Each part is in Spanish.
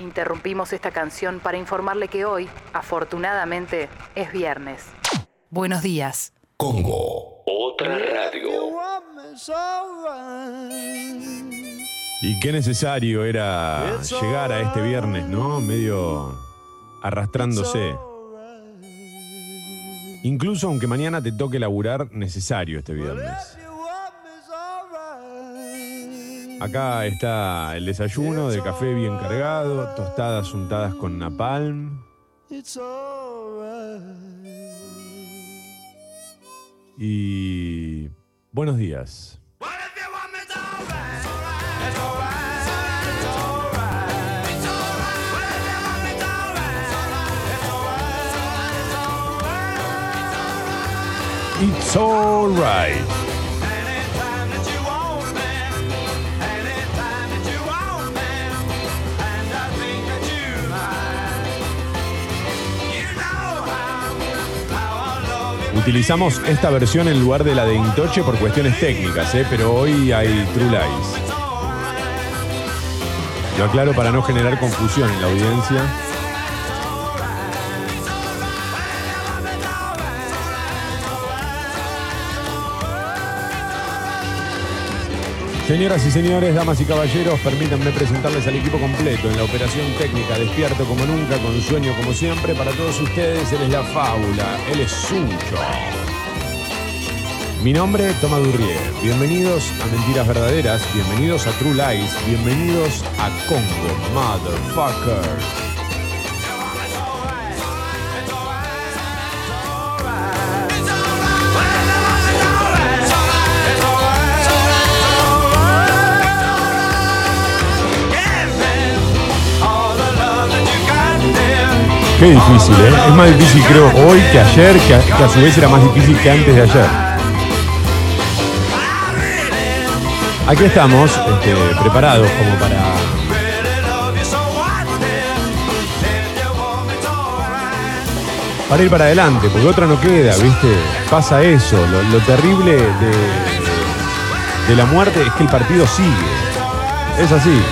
Interrumpimos esta canción para informarle que hoy, afortunadamente, es viernes. Buenos días. Congo, otra radio. Y qué necesario era llegar a este viernes, ¿no? Medio arrastrándose. Incluso aunque mañana te toque laburar, necesario este viernes. Acá está el desayuno de café bien cargado, tostadas untadas con napalm. Y buenos días. It's alright. Utilizamos esta versión en lugar de la de Intoche por cuestiones técnicas, ¿eh? pero hoy hay True Lies. Lo aclaro para no generar confusión en la audiencia. Señoras y señores, damas y caballeros, permítanme presentarles al equipo completo en la operación técnica, despierto como nunca, con sueño como siempre. Para todos ustedes, él es la fábula, él es Sucho. Mi nombre, Toma Durrier. Bienvenidos a Mentiras Verdaderas, bienvenidos a True Lies, bienvenidos a Congo, Motherfuckers. Qué difícil, ¿eh? Es más difícil creo hoy que ayer, que a, su vez era más difícil que antes de ayer. Aquí estamos, este, preparados como para... Para ir para adelante, porque otra no queda, ¿viste? Pasa eso. Lo, lo terrible de, de la muerte es que el partido sigue. Es así.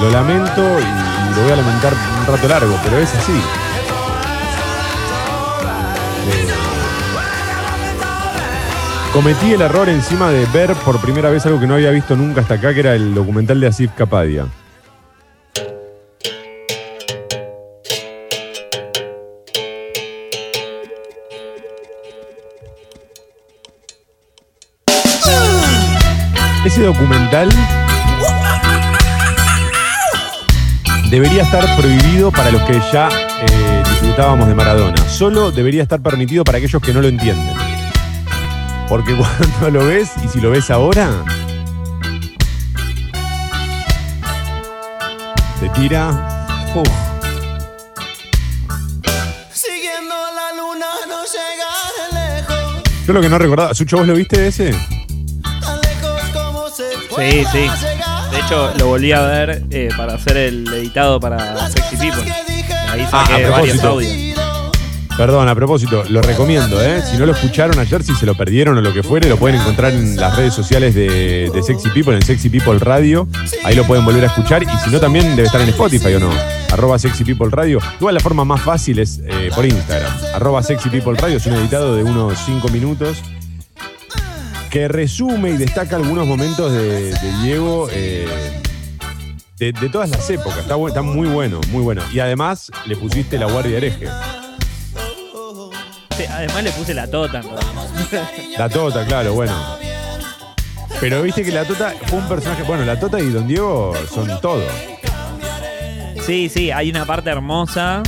Lo lamento y lo voy a lamentar un rato largo, pero es así. Cometí el error encima de ver por primera vez algo que no había visto nunca hasta acá, que era el documental de Asif Kapadia. Ese documental debería estar prohibido para los que ya eh, disfrutábamos de Maradona. Solo debería estar permitido para aquellos que no lo entienden. Porque cuando lo ves, y si lo ves ahora, te tira. uf. Siguiendo la luna no lejos, Yo lo que no recordaba. ¿Sucho, vos lo viste ese? tan lejos como se Sí, sí. De hecho, lo volví a ver eh, para hacer el editado para Sexy People. Ahí Ah, saqué varios propósito. audios. Perdón, a propósito, lo recomiendo, ¿eh? Si no lo escucharon ayer, si se lo perdieron o lo que fuere, lo pueden encontrar en las redes sociales de, Sexy People, en Sexy People Radio. Ahí lo pueden volver a escuchar. Y si no, también debe estar en Spotify o no. Arroba Sexy People Radio. Igual la forma más fácil es eh, por Instagram. Arroba Sexy People Radio. Es un editado de unos 5 minutos que resume y destaca algunos momentos de, Diego. eh, de, todas las épocas, está, está muy bueno, muy bueno. Y además le pusiste la guardia hereje. Además le puse la tota. La Tota, claro, bueno. Pero viste que la Tota fue un personaje. Bueno, la Tota y Don Diego son todo. Sí, sí, hay una parte hermosa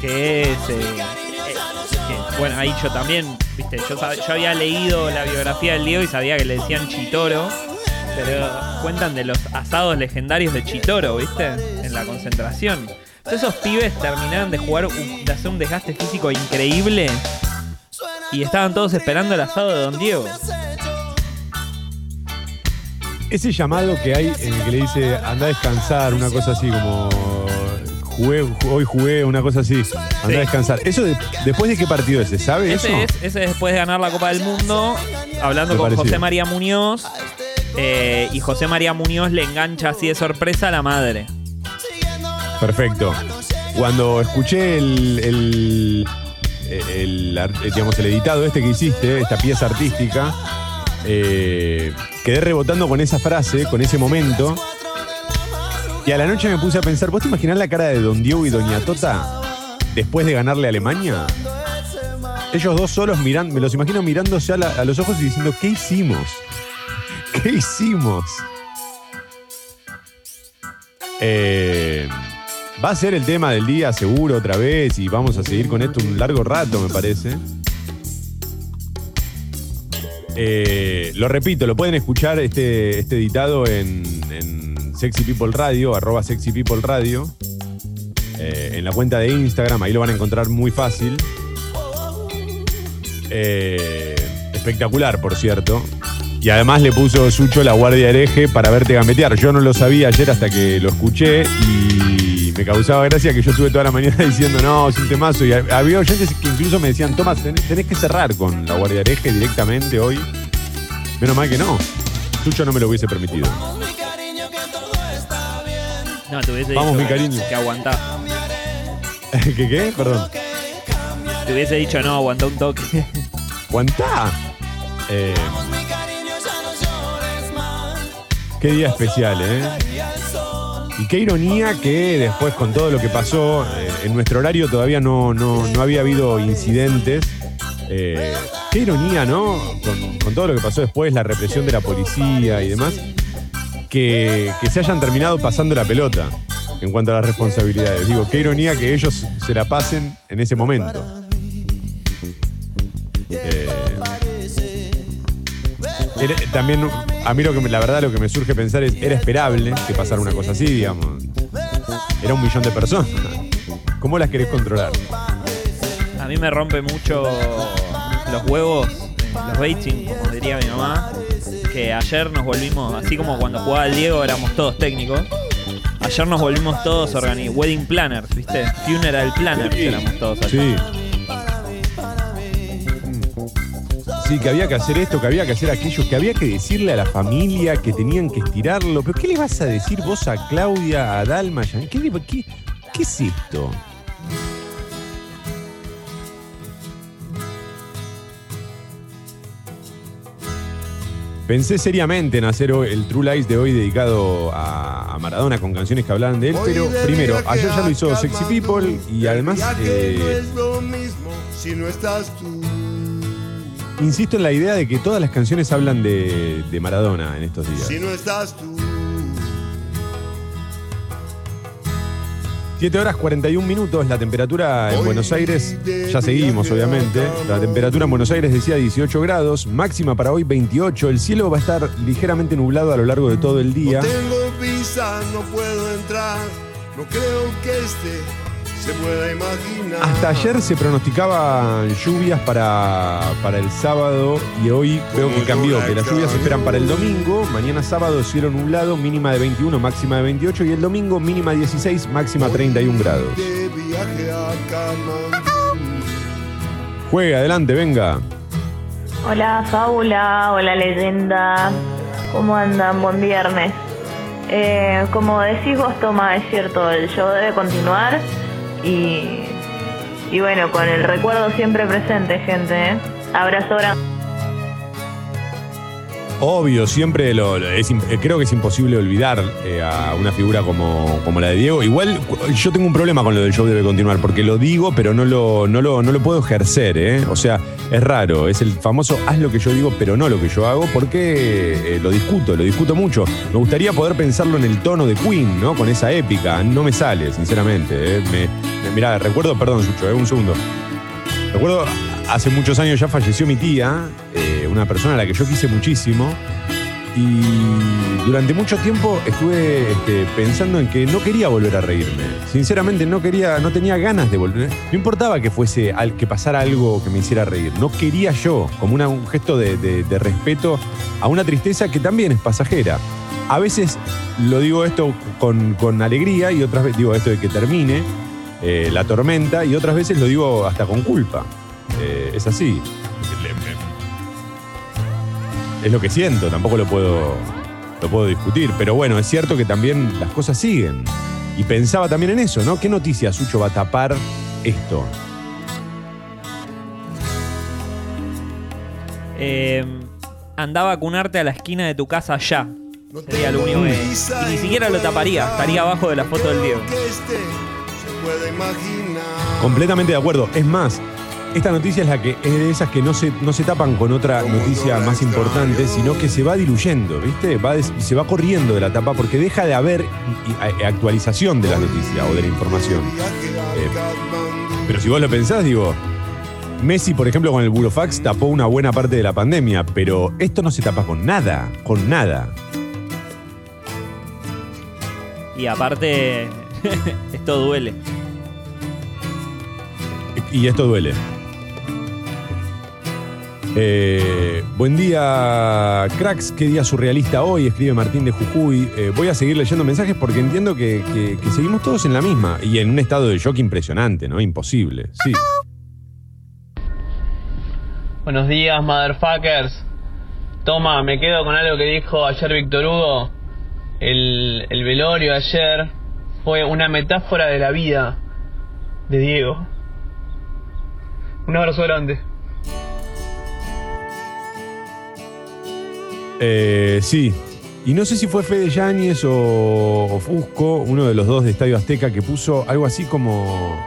que es. eh, eh, que, bueno, ahí yo también, viste, yo, sab- yo había leído la biografía del Diego y sabía que le decían Chitoro. Pero cuentan de los asados legendarios de Chitoro, ¿viste? En la concentración. Esos pibes terminaron de jugar, de hacer un desgaste físico increíble y estaban todos esperando el asado de Don Diego. Ese llamado que hay en el que le dice anda a descansar, una cosa así como jugué, ju- hoy jugué, una cosa así, anda Sí. a descansar. ¿Eso de- después de qué partido ese? ¿Sabe eso? Ese es, ese es después de ganar la Copa del Mundo, hablando Me con pareció. José María Muñoz. eh, y José María Muñoz le engancha así de sorpresa a la madre. Perfecto. Cuando escuché el, digamos, el editado este que hiciste, esta pieza artística, eh, quedé rebotando con esa frase, con ese momento. Y a la noche me puse a pensar, ¿vos te imaginás la cara de Don Diego y Doña Tota después de ganarle a Alemania? Ellos dos solos mirando, me los imagino mirándose a, a los ojos y diciendo, ¿qué hicimos? ¿Qué hicimos? Eh, va a ser el tema del día seguro otra vez y vamos a seguir con esto un largo rato, me parece. Eh, lo repito, lo pueden escuchar este, este editado en, en Sexy People Radio, arroba Sexy People Radio, eh, en la cuenta de Instagram, ahí lo van a encontrar muy fácil. Eh, espectacular, por cierto. Y además le puso Sucho la guardia hereje para verte gambetear. Yo no lo sabía ayer hasta que lo escuché y me causaba gracia que yo estuve toda la mañana diciendo, no, es un temazo. Y había oyentes que incluso me decían, Tomás, tenés, tenés que cerrar con la guardia hereje directamente hoy. Menos mal que no. Sucho no me lo hubiese permitido. No, te hubiese Vamos, dicho mi cariño. que aguantá. ¿Qué qué? Perdón. Te hubiese dicho no, aguantá un toque. ¿Aguantá? Eh, qué día especial, ¿eh? Y qué ironía que después con todo lo que pasó, eh, en nuestro horario todavía no, no, no había habido incidentes. Eh, qué ironía, ¿no? Con, todo lo que pasó después, la represión de la policía y demás, que, que se hayan terminado pasando la pelota en cuanto a las responsabilidades. Digo, qué ironía que ellos se la pasen en ese momento. Eh, también a mí lo que me- la verdad lo que me surge pensar es era esperable que pasara una cosa así, digamos. Era un millón de personas. ¿Cómo las querés controlar? A mí me rompe mucho los huevos, los baiting, como diría mi mamá, que ayer nos volvimos, así como cuando jugaba el Diego éramos todos técnicos, ayer nos volvimos todos wedding planners, ¿viste? Funeral planners Sí. éramos todos ayer. Sí. Sí, que había que hacer esto, que había que hacer aquello, que había que decirle a la familia que tenían que estirarlo. ¿Pero qué le vas a decir vos a Claudia, a Dalma? ¿Qué, le- qué- qué es esto? Pensé seriamente en hacer el True Lies de hoy dedicado a, Maradona con canciones que hablaban de él, pero primero, ayer ya lo hizo Sexy People y además eh, es lo mismo si no estás tú. Insisto en la idea de que todas las canciones hablan de, de Maradona en estos días. Si no estás tú. 7 horas 41 minutos, la temperatura en Buenos Aires, ya seguimos obviamente, la temperatura en Buenos Aires decía 18 grados, máxima para hoy 28, el cielo va a estar ligeramente nublado a lo largo de todo el día. No tengo visa, no puedo entrar. No creo que este se pueda imaginar. Hasta ayer se pronosticaban lluvias para, para el sábado y hoy veo que cambió, que las lluvias se esperan para el domingo, mañana sábado cielo nublado, mínima de 21, máxima de 28 y el domingo mínima 16, máxima 31 grados. De viaje a Katmandú. Juegue, adelante, venga. Hola Fábula, hola leyenda, ¿cómo andan? Buen viernes. Eh, como decís vos, Toma, es cierto, el show debe continuar y, y bueno, con el recuerdo siempre presente, gente. ¿eh? Obvio, siempre lo, es, eh, creo que es imposible olvidar eh, a una figura como, como la de Diego. Igual yo tengo un problema con lo del show debe continuar, porque lo digo, pero no lo, no lo, no lo puedo ejercer. ¿eh? O sea, es raro, es el famoso haz lo que yo digo, pero no lo que yo hago, porque eh, lo discuto, lo discuto mucho. Me gustaría poder pensarlo en el tono de Queen, ¿no? Con esa épica. No me sale, sinceramente. Me, me- mirá, recuerdo, perdón, Sucho, un segundo. Recuerdo, hace muchos años ya falleció mi tía, una persona a la que yo quise muchísimo. Y durante mucho tiempo estuve este, pensando en que no quería volver a reírme. Sinceramente no quería, no tenía ganas de volver. No importaba que fuese al que pasara algo que me hiciera reír. No quería yo, como un gesto de, respeto a una tristeza que también es pasajera. A veces lo digo esto con, con alegría y otras veces digo esto de que termine eh, la tormenta y otras veces lo digo hasta con culpa. Eh, es así. Es lo que siento, tampoco lo puedo, lo puedo discutir. Pero bueno, es cierto que también las cosas siguen. Y pensaba también en eso, ¿no? ¿Qué noticia Sucho va a tapar esto? Eh, anda a vacunarte a la esquina de tu casa ya. Sería lo único que. Y ni siquiera lo taparía, estaría abajo de la foto del Diego. Este se puede imaginar. Completamente de acuerdo. Es más, esta noticia es la que es de esas que no se, no se tapan con otra noticia más importante, sino que se va diluyendo, ¿viste? Va des- se va corriendo de la tapa porque deja de haber actualización de la noticia o de la información. Eh, pero si vos lo pensás, digo, Messi, por ejemplo, con el burofax tapó una buena parte de la pandemia, pero esto no se tapa con nada, con nada. Y aparte, esto duele. Y esto duele. Eh, buen día, cracks. Qué día surrealista hoy, escribe Martín de Jujuy. Eh, voy a seguir leyendo mensajes porque entiendo que, seguimos todos en la misma y en un estado de shock impresionante, ¿no? Imposible. Sí. Buenos días, motherfuckers. Toma, me quedo con algo que dijo ayer Víctor Hugo. El, el velorio ayer fue una metáfora de la vida de Diego. Un abrazo grande. Eh, sí. Y no sé si fue Fede Yáñez o, Fusco, uno de los dos de Estadio Azteca, que puso algo así como.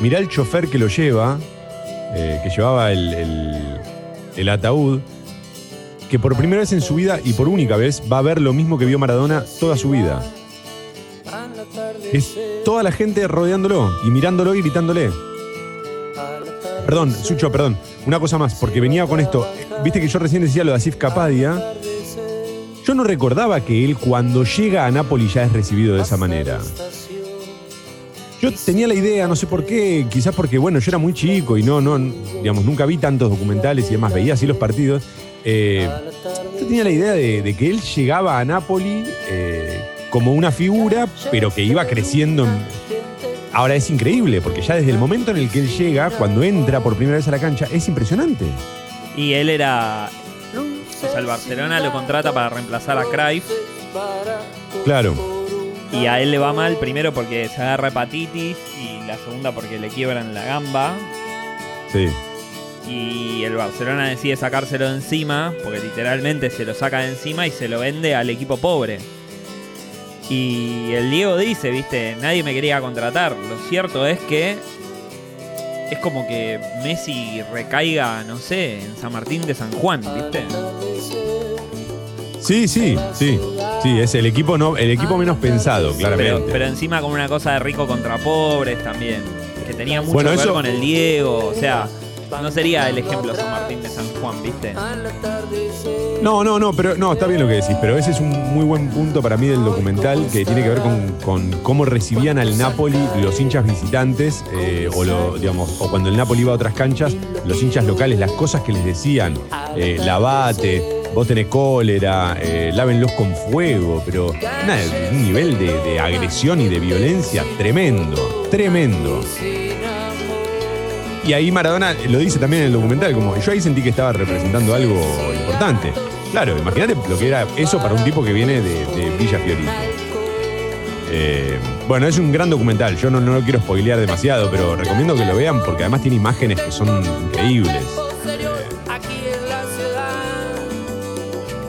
Mirá el chofer que lo lleva, eh, que llevaba el- el ataúd, que por primera vez en su vida y por única vez va a ver lo mismo que vio Maradona toda su vida. Es toda la gente rodeándolo y mirándolo y gritándole. Perdón, Sucho, perdón. Una cosa más, porque venía con esto. Viste que yo recién decía lo de Asif Kapadia. Yo no recordaba que él cuando llega a Nápoles ya es recibido de esa manera. Yo tenía la idea, no sé por qué, quizás porque, bueno, yo era muy chico y no, no, digamos, nunca vi tantos documentales y demás, veía así los partidos. Eh, yo tenía la idea de, de que él llegaba a Nápoles eh, como una figura, pero que iba creciendo. en- Ahora es increíble, porque ya desde el momento en el que él llega, cuando entra por primera vez a la cancha, es impresionante. Y él era. O sea, el Barcelona lo contrata para reemplazar a Cruyff. Claro. Y a él le va mal, primero porque se agarra hepatitis. Y la segunda porque le quiebran la gamba. Sí. Y el Barcelona decide sacárselo de encima. Porque literalmente se lo saca de encima y se lo vende al equipo pobre. Y el Diego dice, viste, nadie me quería contratar. Lo cierto es que es como que Messi recaiga, no sé, en San Martín de San Juan, viste. Sí, sí, sí. Sí, es el equipo no, el equipo menos pensado, claramente. Pero, pero encima como una cosa de rico contra pobres también. Que tenía mucho Bueno, que ver eso- con el Diego. O sea, no sería el ejemplo San Martín de San Juan, viste. No, no, no, pero no, está bien lo que decís, pero ese es un muy buen punto para mí del documental que tiene que ver con, con cómo recibían al Napoli los hinchas visitantes, eh, o digamos, o cuando el Napoli iba a otras canchas, los hinchas locales, las cosas que les decían, eh, lavate, vos tenés cólera, eh, lávenlos con fuego, pero nada, un nivel de, de agresión y de violencia tremendo, tremendo. Y ahí Maradona lo dice también en el documental, como yo ahí sentí que estaba representando algo importante. Claro, imagínate lo que era eso para un tipo que viene de, Villa Fiorito. Eh, bueno, es un gran documental, yo no, no lo quiero spoilear demasiado, pero recomiendo que lo vean porque además tiene imágenes que son increíbles.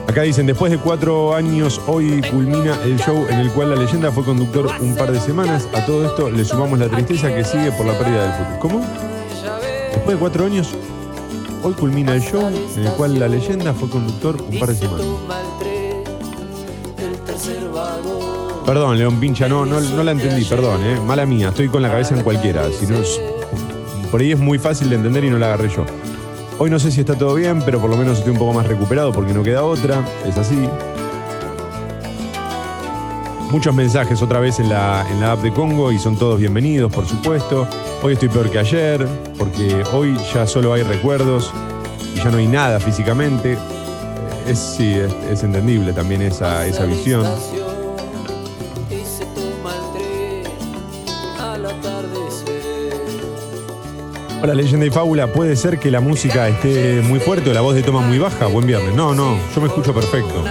Acá dicen, después de cuatro años, hoy culmina el show en el cual la leyenda fue conductor un par de semanas. A todo esto le sumamos la tristeza que sigue por la pérdida del fútbol. ¿Cómo? Después de cuatro años, hoy culmina el show en el cual la leyenda fue conductor un par de semanas. Perdón, León Pincha, no, no, no la entendí, perdón, eh. Mala mía, estoy con la cabeza en cualquiera. Si no por ahí es muy fácil de entender y no la agarré yo. Hoy no sé si está todo bien, pero por lo menos estoy un poco más recuperado porque no queda otra. Es así. Muchos mensajes otra vez en la, en la app de Congo y son todos bienvenidos, por supuesto. Hoy estoy peor que ayer, porque hoy ya solo hay recuerdos y ya no hay nada físicamente. Es, sí, es, entendible también esa, esa visión. Hola, leyenda y fábula. ¿Puede ser que la música esté muy fuerte o la voz de toma muy baja? Buen viernes. No, no, yo me escucho perfecto.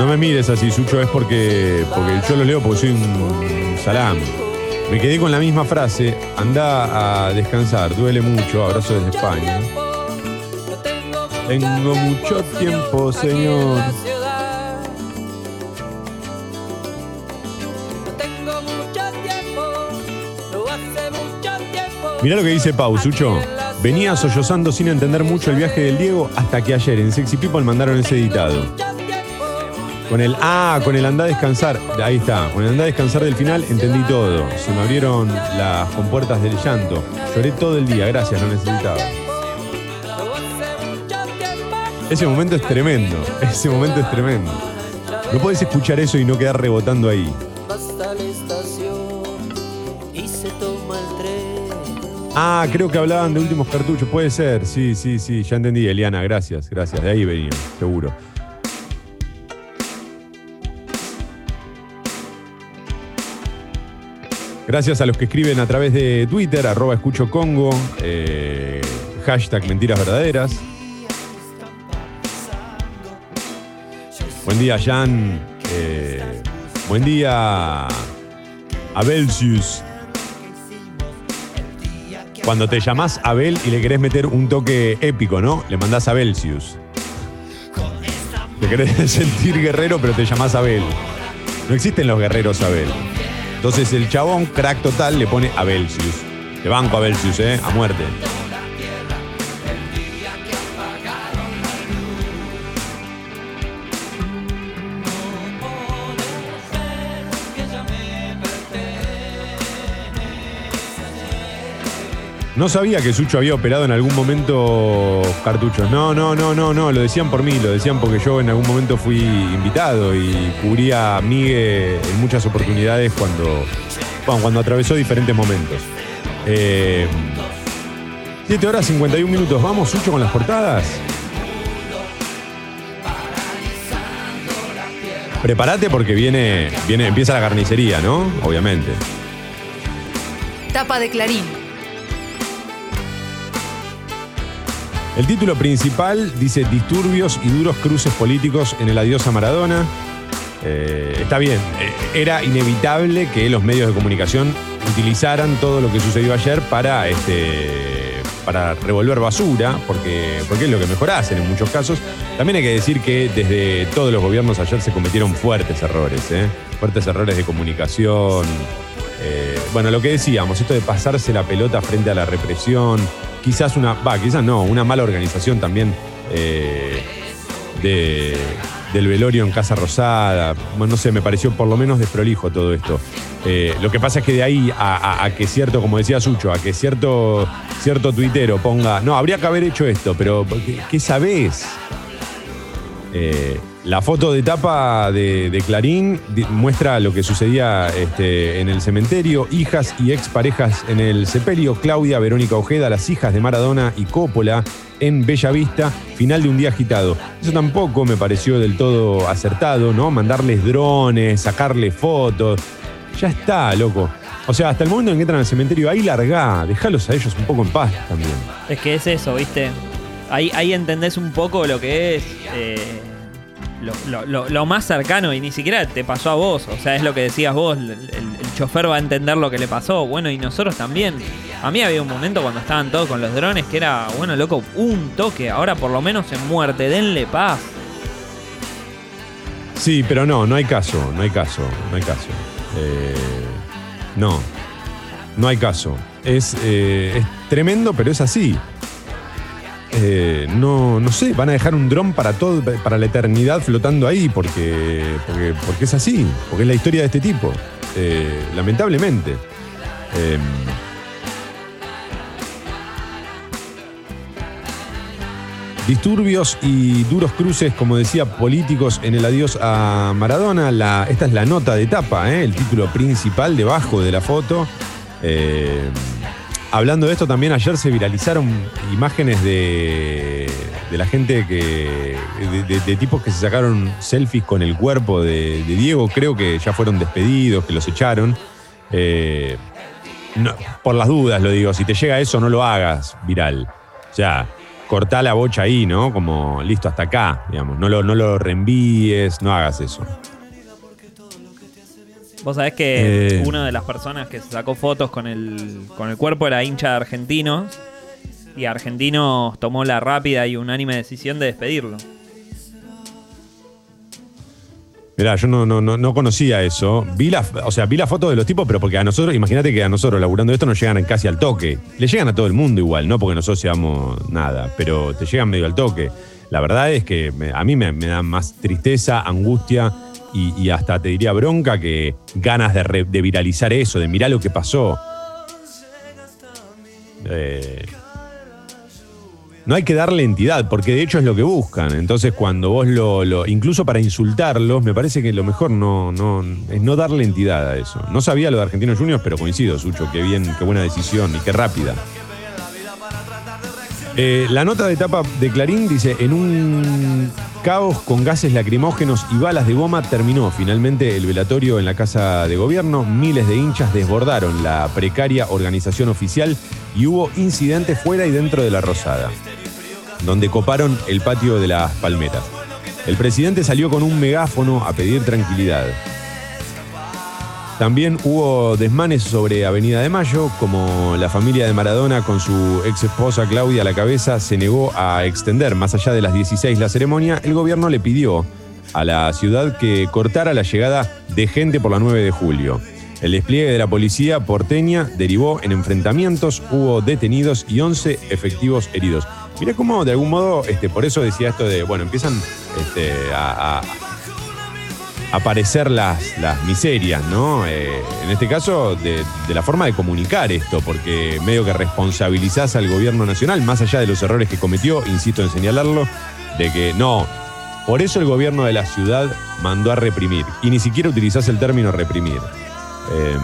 No me mires así, Sucho, es porque, porque yo lo leo porque soy un salame. Me quedé con la misma frase, anda a descansar, duele mucho, abrazo desde España. Tengo mucho tiempo, señor. Mirá lo que dice Pau, Sucho. Venía sollozando sin entender mucho el viaje del Diego hasta que ayer en Sexy People mandaron ese editado. Con el ah, con el andá a descansar, ahí está, con el andá a descansar del final entendí todo. Se me abrieron las compuertas del llanto. Lloré todo el día, gracias, lo necesitaba. Ese momento es tremendo, ese momento es tremendo. No podés escuchar eso y no quedar rebotando ahí. Ah, creo que hablaban de últimos cartuchos, puede ser, sí, sí, sí, ya entendí, Eliana, gracias, gracias, de ahí venía, seguro. Gracias a los que escriben a través de Twitter, arroba escucho Congo, eh, hashtag mentiras verdaderas. Buen día, Jan. Eh, buen día, Abelsius. Cuando te llamás Abel y le querés meter un toque épico, ¿no? Le mandás a Belsius. Te querés sentir guerrero, pero te llamás Abel. No existen los guerreros Abel. Entonces el chabón, crack total, le pone a Belsius. Le banco a Belsius, ¿eh? A muerte. No sabía que Sucho había operado en algún momento cartuchos. No, no, no, no, no. Lo decían por mí, lo decían porque yo en algún momento fui invitado y cubría a Migue en muchas oportunidades cuando, cuando atravesó diferentes momentos. Eh, 7 horas 51 minutos. Vamos, Sucho, con las portadas. Prepárate porque viene, viene, empieza la carnicería, ¿no? Obviamente. Tapa de Clarín. El título principal dice Disturbios y duros cruces políticos en el adiós a Maradona. Eh, está bien, eh, era inevitable que los medios de comunicación utilizaran todo lo que sucedió ayer para, este, para revolver basura, porque, porque es lo que mejor hacen en muchos casos. También hay que decir que desde todos los gobiernos ayer se cometieron fuertes errores, ¿eh? fuertes errores de comunicación. bueno, lo que decíamos, esto de pasarse la pelota frente a la represión, quizás una, quizás no, una mala organización también eh, de, del velorio en Casa Rosada. Bueno, no sé, me pareció por lo menos desprolijo todo esto. Eh, lo que pasa es que de ahí a, que cierto, como decía Sucho, a que cierto, cierto tuitero ponga, no, habría que haber hecho esto, pero ¿qué, qué sabés? Eh, la foto de tapa de, Clarín muestra lo que sucedía este, en el cementerio. Hijas y exparejas en el sepelio. Claudia, Verónica Ojeda, las hijas de Maradona y Coppola en Bella Vista. Final de un día agitado. Eso tampoco me pareció del todo acertado, ¿no? Mandarles drones, sacarles fotos. Ya está, loco. O sea, hasta el momento en que entran al cementerio, ahí largá, dejalos a ellos un poco en paz también. Es que es eso, ¿viste? Ahí, ahí entendés un poco lo que es. Eh, lo, más cercano y ni siquiera te pasó a vos. O sea, es lo que decías vos, el, chofer va a entender lo que le pasó. Bueno, y nosotros también. A mí había un momento cuando estaban todos con los drones que era, bueno, loco, un toque. Ahora por lo menos en muerte, denle paz. Sí, pero no, no hay caso, no hay caso, no hay caso. Eh, no, no hay caso. Es, eh, es tremendo, pero es así. Eh, no, no sé, van a dejar un dron para todo, para la eternidad flotando ahí, porque, porque, es así, porque es la historia de este tipo, eh, lamentablemente. Em, disturbios y duros cruces, como decía, políticos en el adiós a Maradona. La, esta es la nota de tapa, ¿eh? el título principal debajo de la foto. Em, Hablando de esto, también ayer se viralizaron imágenes de, de la gente que. De, tipos que se sacaron selfies con el cuerpo de, Diego. Creo que ya fueron despedidos, que los echaron. Eh, por las dudas lo digo, si te llega eso, no lo hagas viral. O sea, cortá la bocha ahí, ¿no? Como listo hasta acá, digamos. No lo, no lo reenvíes, no hagas eso. Vos sabés que Eh. una de las personas que sacó fotos con el, con el cuerpo era hincha de Argentinos. Y Argentinos tomó la rápida y unánime decisión de despedirlo. Mirá, yo no, no, no, no conocía eso. Vi la, o sea, vi la foto de los tipos, pero porque a nosotros, imagínate que a nosotros laburando esto nos llegan casi al toque. Le llegan a todo el mundo igual, no porque nosotros seamos nada, pero te llegan medio al toque. La verdad es que me- a mí me, me da más tristeza, angustia y, hasta te diría bronca que ganas de, viralizar eso, de mirar lo que pasó. Eh, no hay que darle entidad, porque de hecho es lo que buscan. Entonces, cuando vos lo. lo- incluso para insultarlos, me parece que lo mejor no, no, es no darle entidad a eso. No sabía lo de Argentinos Juniors, pero coincido, Sucho, qué bien, qué buena decisión y qué rápida. Eh, la nota de tapa de Clarín dice: En un caos con gases lacrimógenos y balas de goma terminó finalmente el velatorio en la Casa de Gobierno. Miles de hinchas desbordaron la precaria organización oficial y hubo incidentes fuera y dentro de la Rosada, donde coparon el patio de las palmeras. El presidente salió con un megáfono a pedir tranquilidad. También hubo desmanes sobre Avenida de Mayo, como la familia de Maradona con su ex esposa Claudia a la cabeza se negó a extender más allá de las 16 la ceremonia, el gobierno le pidió a la ciudad que cortara la llegada de gente por la 9 de julio. El despliegue de la policía porteña derivó en enfrentamientos, hubo detenidos y 11 efectivos heridos. Mira cómo de algún modo, este, por eso decía esto de, bueno, empiezan este, a, aparecer las, las miserias, ¿no? Eh, en este caso, de, de la forma de comunicar esto, porque medio que responsabilizás al gobierno nacional, más allá de los errores que cometió, insisto en señalarlo, de que no, por eso el gobierno de la ciudad mandó a reprimir, y ni siquiera utilizás el término reprimir. Eh,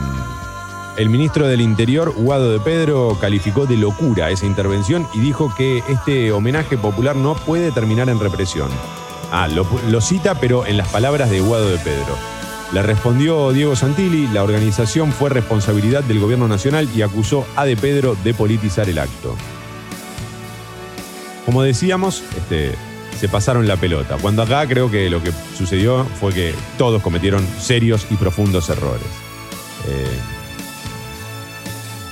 el ministro del Interior, Guado de Pedro, calificó de locura esa intervención y dijo que este homenaje popular no puede terminar en represión. Ah, lo, lo cita, pero en las palabras de Guado de Pedro. Le respondió Diego Santilli, la organización fue responsabilidad del gobierno nacional y acusó a De Pedro de politizar el acto. Como decíamos, este, se pasaron la pelota. Cuando acá creo que lo que sucedió fue que todos cometieron serios y profundos errores. Eh,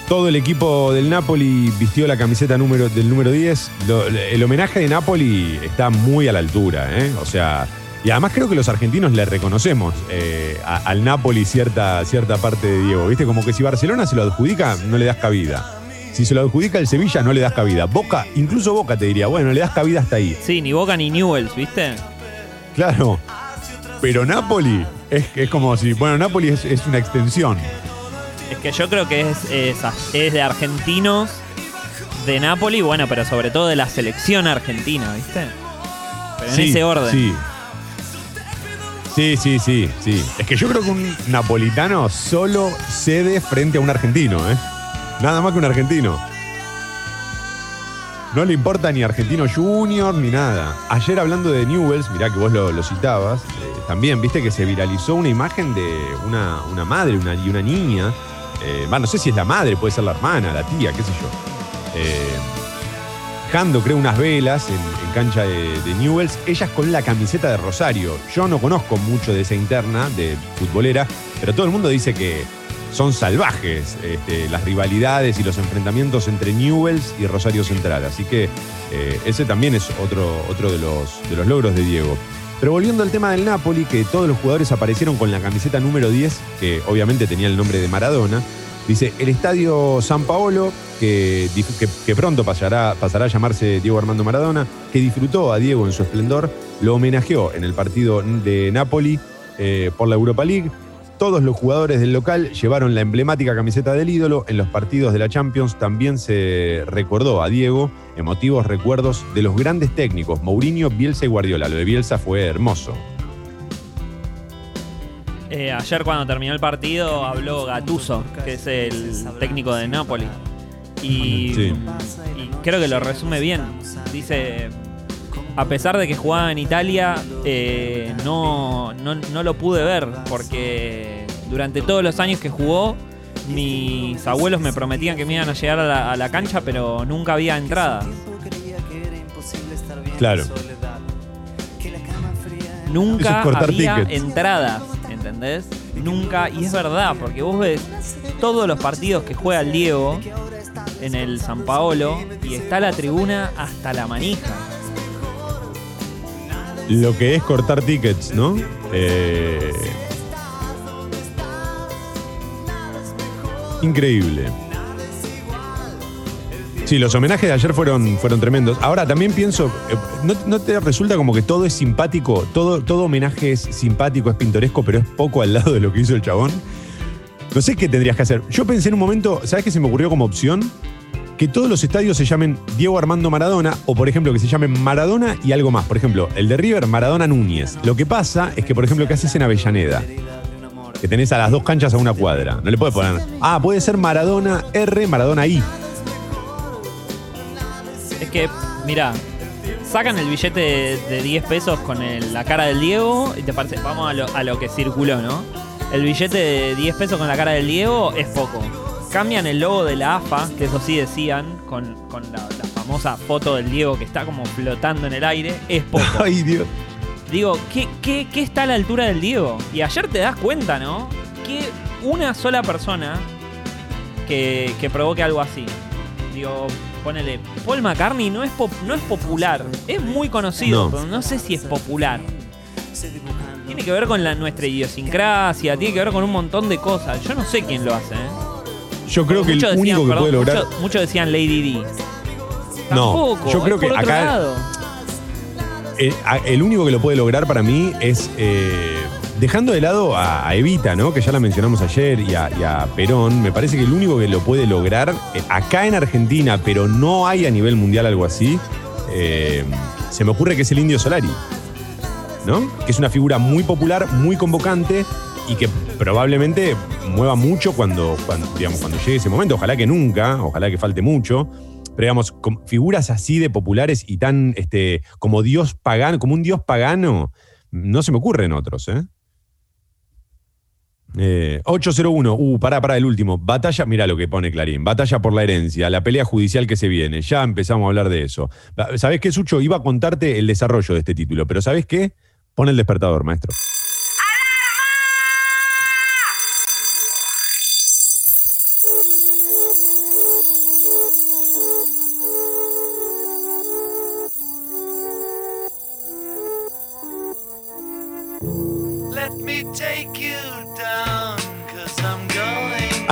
todo el equipo del Napoli vistió la camiseta número, del número 10. Lo- el homenaje de Napoli está muy a la altura, ¿eh? O sea, y además creo que los argentinos le reconocemos eh, a- al Napoli cierta, cierta parte de Diego. ¿Viste? Como que si Barcelona se lo adjudica, no le das cabida. Si se lo adjudica el Sevilla, no le das cabida. Boca, incluso Boca te diría, bueno, le das cabida hasta ahí. Sí, ni Boca ni Newells, ¿viste? Claro. Pero Napoli es, es como si, bueno, Napoli es, es una extensión. Es que yo creo que es, es, es de argentinos, de Napoli, bueno, pero sobre todo de la selección argentina, ¿viste? Pero en Sí, ese orden. Sí. Sí, sí, sí, sí. Es que yo creo que un napolitano solo cede frente a un argentino, ¿eh? Nada más que un argentino. No le importa ni Argentino Junior ni nada. Ayer hablando de Newells, mirá que vos lo, lo citabas, eh, también viste que se viralizó una imagen de una, una madre una, y una niña. Eh, no sé si es la madre, puede ser la hermana, la tía, qué sé yo. Eh, dejando, creo, unas velas en, cancha de, de Newells, ellas con la camiseta de Rosario. Yo no conozco mucho de esa interna, de futbolera, pero todo el mundo dice que son salvajes este, las rivalidades y los enfrentamientos entre Newells y Rosario Central. Así que eh, ese también es otro, otro de, los, de los logros de Diego. Pero volviendo al tema del Napoli, que todos los jugadores aparecieron con la camiseta número 10, que obviamente tenía el nombre de Maradona, dice, el estadio San Paolo, que, pronto pasará, pasará a llamarse Diego Armando Maradona, que disfrutó a Diego en su esplendor, lo homenajeó en el partido de Napoli eh, por la Europa League. Todos los jugadores del local llevaron la emblemática camiseta del ídolo. En los partidos de la Champions también se recordó a Diego emotivos recuerdos de los grandes técnicos, Mourinho, Bielsa y Guardiola. Lo de Bielsa fue hermoso. Eh, ayer cuando terminó el partido habló Gattuso, que es el técnico de. Y, Sí. y creo que lo resume bien. Dice, a pesar de que jugaba en Italia, eh, no, no, no lo pude ver porque durante todos los años que jugó, mis abuelos me prometían que me iban a llegar a la, a la cancha, pero nunca había entrada. Claro. Nunca es había tickets. entradas, ¿entendés? Nunca, y es verdad, porque vos ves todos los partidos que juega el Diego en el San Paolo y está la tribuna hasta la manija. Lo que es cortar tickets, ¿no? Eh, Increíble. Sí, los homenajes de ayer fueron, fueron tremendos. Ahora también pienso, eh, ¿no, te resulta como que todo es simpático? Todo, todo homenaje es simpático, es pintoresco, pero es poco al lado de lo que hizo el chabón. No sé qué tendrías que hacer. Yo pensé en un momento, ¿sabes qué se me ocurrió como opción? Que todos los estadios se llamen Diego Armando Maradona, o por ejemplo que se llamen Maradona y algo más. Por ejemplo, el de River, Maradona Núñez. Lo que pasa es que, por ejemplo, ¿qué haces en Avellaneda? Que tenés a las dos canchas a una cuadra. No le puedes poner. Ah, puede ser Maradona R, Maradona I. Es que, mirá, sacan el billete de, de 10 pesos con la cara del Diego y te parece, vamos a lo, a lo que circuló, ¿no? El billete de 10 pesos con la cara del Diego es poco. Cambian el logo de la AFA, que eso sí decían, con, con la, la famosa foto del Diego que está como flotando en el aire, es poco. Ay, Dios. Digo, ¿qué, qué, qué está a la altura del Diego? Y ayer te das cuenta, ¿no? Que una sola persona que, que provoque algo así. Digo, ponele, Paul McCartney no es, pop- no es popular. Es muy conocido, No. pero no sé si es popular. Tiene que ver con la, nuestra idiosincrasia, tiene que ver con un montón de cosas. Yo no sé quién lo hace, ¿eh? Yo creo que el decían, único que perdón, puede lograr. Muchos, decían Lady D. No, yo creo que acá-. El, único que lo puede lograr para mí es. eh, dejando de lado a, a Evita, ¿no? Que ya la mencionamos ayer, y a, y a Perón, me parece que el único que lo puede lograr eh, acá en Argentina, pero no hay a nivel mundial algo así, eh, se me ocurre que es el Indio Solari. ¿No? Que es una figura muy popular, muy convocante y que probablemente mueva mucho cuando, digamos, cuando llegue ese momento. Ojalá que nunca, ojalá que falte mucho. Pero digamos, figuras así de populares y tan este, como dios pagano, como un dios pagano, no se me ocurren otros, ¿eh? Eh, 801, uh, pará, pará, el último. Batalla, mira lo que pone Clarín. Batalla por la herencia, la pelea judicial que se viene. Ya empezamos a hablar de eso. ¿Sabés qué, Sucho? Iba a contarte el desarrollo de este título, pero ¿sabés qué? Pon el despertador, maestro.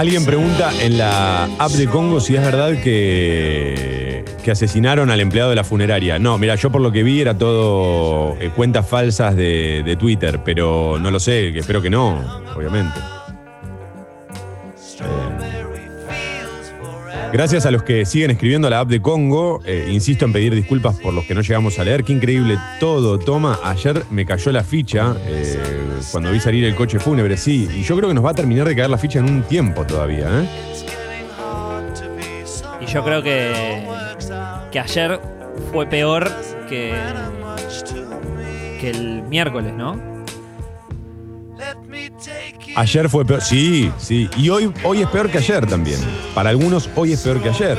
Alguien pregunta en la app de Congo si es verdad que, que asesinaron al empleado de la funeraria. No, mira, yo por lo que vi era todo eh, cuentas falsas de, de Twitter, pero no lo sé, espero que no, obviamente. Gracias a los que siguen escribiendo a la app de Congo. Eh, insisto en pedir disculpas por los que no llegamos a leer. Qué increíble todo, toma. Ayer me cayó la ficha eh, cuando vi salir el coche fúnebre, sí. Y yo creo que nos va a terminar de caer la ficha en un tiempo todavía. ¿eh? Y yo creo que, que ayer fue peor que, que el miércoles, ¿no? Ayer fue peor. Sí, sí. Y hoy, hoy es peor que ayer también. Para algunos, hoy es peor que ayer.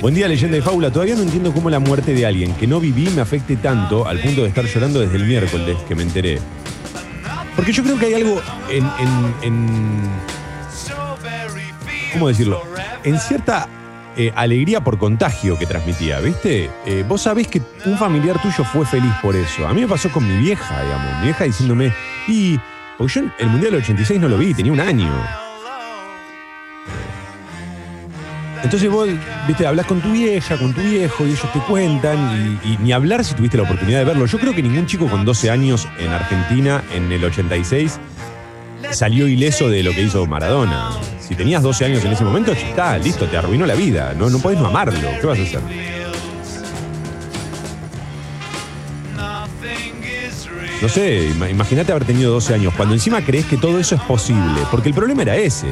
Buen día, leyenda de Fábula. Todavía no entiendo cómo la muerte de alguien que no viví me afecte tanto al punto de estar llorando desde el miércoles que me enteré. Porque yo creo que hay algo en. en- en- ¿Cómo decirlo? En cierta eh, alegría por contagio que transmitía, ¿viste? Eh, vos sabés que un familiar tuyo fue feliz por eso. A mí me pasó con mi vieja, digamos. Mi vieja diciéndome. Y. Porque yo el Mundial del 86 no lo vi, tenía un año. Entonces vos, viste, hablas con tu vieja, con tu viejo, y ellos te cuentan, y, ni hablar si tuviste la oportunidad de verlo. Yo creo que ningún chico con 12 años en Argentina, en el 86, salió ileso de lo que hizo Maradona. Si tenías 12 años en ese momento, está, listo, te arruinó la vida. No, no podés no amarlo. ¿Qué vas a hacer? No sé, ima- imagínate haber tenido 12 años, cuando encima crees que todo eso es posible, porque el problema era ese.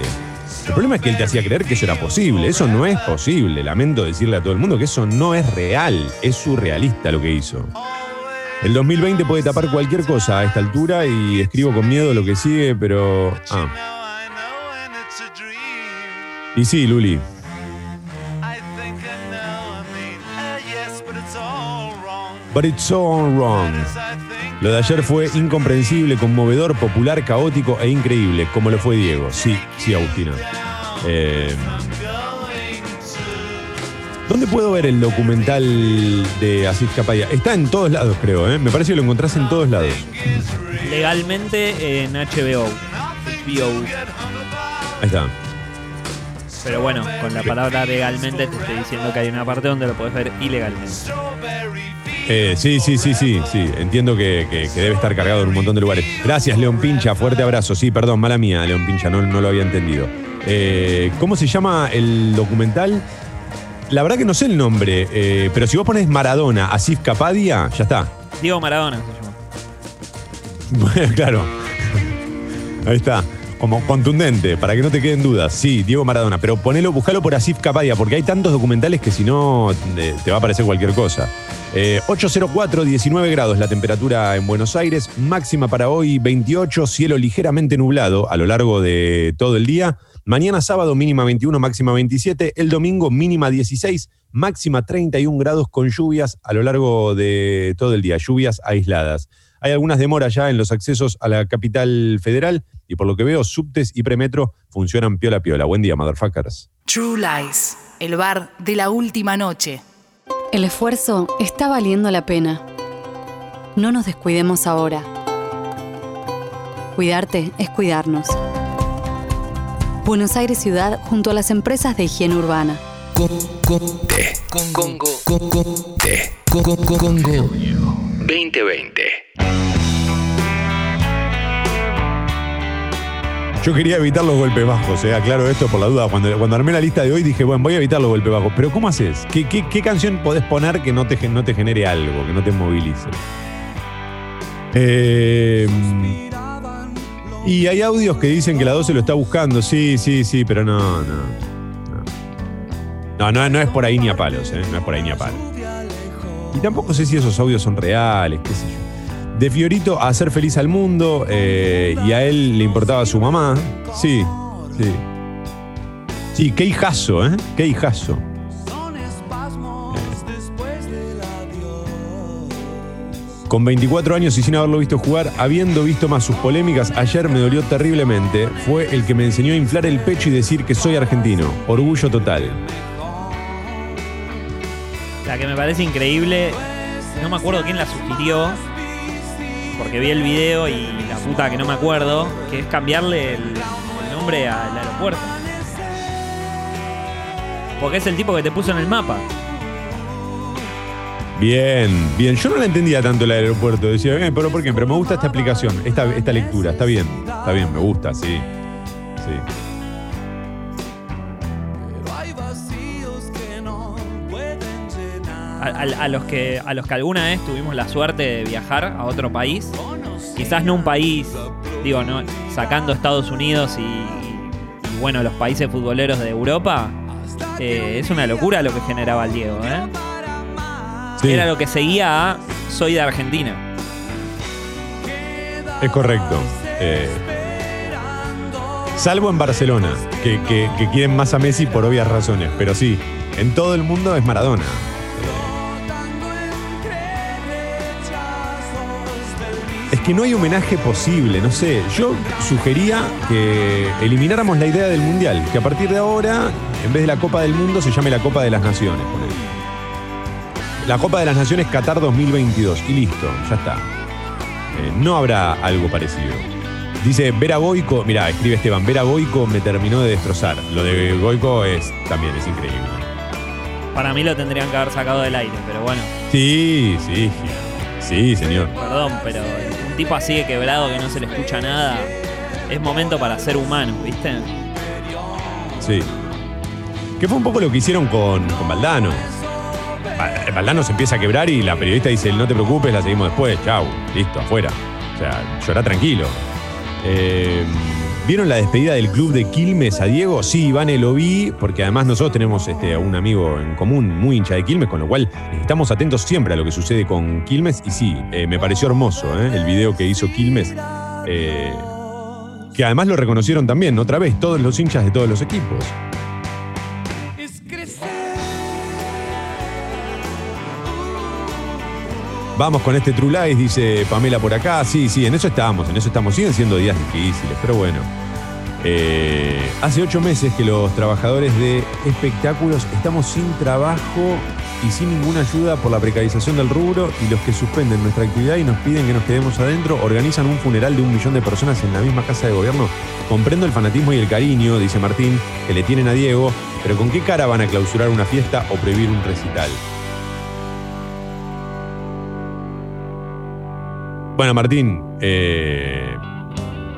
El problema es que él te hacía creer que eso era posible. Eso no es posible. Lamento decirle a todo el mundo que eso no es real. Es surrealista lo que hizo. El 2020 puede tapar cualquier cosa a esta altura y escribo con miedo lo que sigue, pero... Ah. Y sí, Luli. But it's so wrong. Lo de ayer fue incomprensible, conmovedor, popular, caótico e increíble, como lo fue Diego. Sí, sí, Agustina. Eh, ¿Dónde puedo ver el documental de Asif Capaya? Está en todos lados, creo, ¿eh? Me parece que lo encontrás en todos lados. Legalmente en HBO. HBO. Ahí está. Pero bueno, con la palabra legalmente te estoy diciendo que hay una parte donde lo puedes ver ilegalmente. Eh, sí, sí, sí, sí, sí. Entiendo que, que- que debe estar cargado en un montón de lugares. Gracias, León Pincha. Fuerte abrazo. Sí, perdón, mala mía, León Pincha. No, no lo había entendido. Eh, ¿Cómo se llama el documental? La verdad que no sé el nombre, eh, pero si vos pones Maradona, Asif Kapadia, ya está. Diego Maradona se llama. Bueno, claro. Ahí está. Como contundente, para que no te queden dudas. Sí, Diego Maradona. Pero ponelo, buscalo por Asif Kapadia, porque hay tantos documentales que si no eh, te va a aparecer cualquier cosa. Eh, 804, 19 grados la temperatura en Buenos Aires. Máxima para hoy 28, cielo ligeramente nublado a lo largo de todo el día. Mañana sábado mínima 21, máxima 27. El domingo mínima 16, máxima 31 grados con lluvias a lo largo de todo el día. Lluvias aisladas. Hay algunas demoras ya en los accesos a la capital federal y por lo que veo, subtes y premetro funcionan piola piola. Buen día, motherfuckers. True Lies, el bar de la última noche. El esfuerzo está valiendo la pena. No nos descuidemos ahora. Cuidarte es cuidarnos. Buenos Aires Ciudad junto a las empresas de higiene urbana. Congo. 2020. Yo quería evitar los golpes bajos, eh, aclaro esto por la duda. Cuando, cuando armé la lista de hoy dije, bueno, voy a evitar los golpes bajos. Pero ¿cómo haces? ¿Qué, canción podés poner que no te, no te genere algo, que no te movilice? Eh, y hay audios que dicen que la 12 lo está buscando. Sí, sí, sí, pero no, no. No, no, es por ahí ni a palos, eh, no es por ahí ni a palos. Y tampoco sé si esos audios son reales, qué sé yo. De Fiorito a hacer feliz al mundo eh, y a él le importaba su mamá. Sí, sí. Sí, qué hijazo, ¿eh? Qué hijazo. Con 24 años y sin haberlo visto jugar, habiendo visto más sus polémicas, ayer me dolió terriblemente. Fue el que me enseñó a inflar el pecho y decir que soy argentino. Orgullo total. La que me parece increíble, no me acuerdo quién la sugirió, porque vi el video y la puta que no me acuerdo, que es cambiarle el, nombre al aeropuerto. Porque es el tipo que te puso en el mapa. Bien, bien. Yo no la entendía tanto el aeropuerto. Decía, "Eh, pero ¿por qué? Pero me gusta esta explicación, esta, esta lectura. Está bien, está bien, me gusta, sí. Sí. A, los que, a los que alguna vez tuvimos la suerte de viajar a otro país, quizás no un país, digo, no, sacando Estados Unidos y, y, bueno, los países futboleros de Europa, eh, es una locura lo que generaba el Diego, ¿eh? Sí, Era lo que seguía a Soy de Argentina. es correcto. Eh, salvo en Barcelona, que, que- que quieren más a Messi por obvias razones. Pero sí, en todo el mundo es Maradona. Que no hay homenaje posible, no sé. Yo sugería que elimináramos la idea del Mundial, que a partir de ahora, en vez de la Copa del Mundo, se llame la Copa de las Naciones. ponele. La Copa de las Naciones Qatar 2022. Y listo, ya está. Eh, no habrá algo parecido. Dice, ver a Goico, mira, escribe Esteban, ver a Goico me terminó de destrozar. Lo de Goico es, también es increíble. Para mí lo tendrían que haber sacado del aire, pero bueno, Sí, sí, sí, señor. perdón, pero tipo así de quebrado que no se le escucha nada, es momento para ser humano, ¿viste? Sí. Que fue un poco lo que hicieron con, con Valdano. Va- Valdano se empieza a quebrar y la periodista dice, no te preocupes, la seguimos después, chau, listo, afuera. O sea, llorá tranquilo. Eh, ¿Vieron la despedida del club de Quilmes a Diego? Sí, Ivane, lo vi, porque además nosotros tenemos este, a un amigo en común muy hincha de Quilmes, con lo cual estamos atentos siempre a lo que sucede con Quilmes. Y sí, eh, me pareció hermoso ¿eh? el video que hizo Quilmes, eh, que además lo reconocieron también, otra vez, todos los hinchas de todos los equipos. Vamos con este True Lies, dice Pamela por acá. Sí, sí, en eso estamos, en eso estamos. Siguen siendo días difíciles, pero bueno. Eh, hace ocho meses que los trabajadores de espectáculos estamos sin trabajo y sin ninguna ayuda por la precarización del rubro y los que suspenden nuestra actividad y nos piden que nos quedemos adentro organizan un funeral de un millón de personas en la misma casa de gobierno. Comprendo el fanatismo y el cariño, dice Martín, que le tienen a Diego, pero ¿con qué cara van a clausurar una fiesta o prohibir un recital? Bueno, Martín, eh,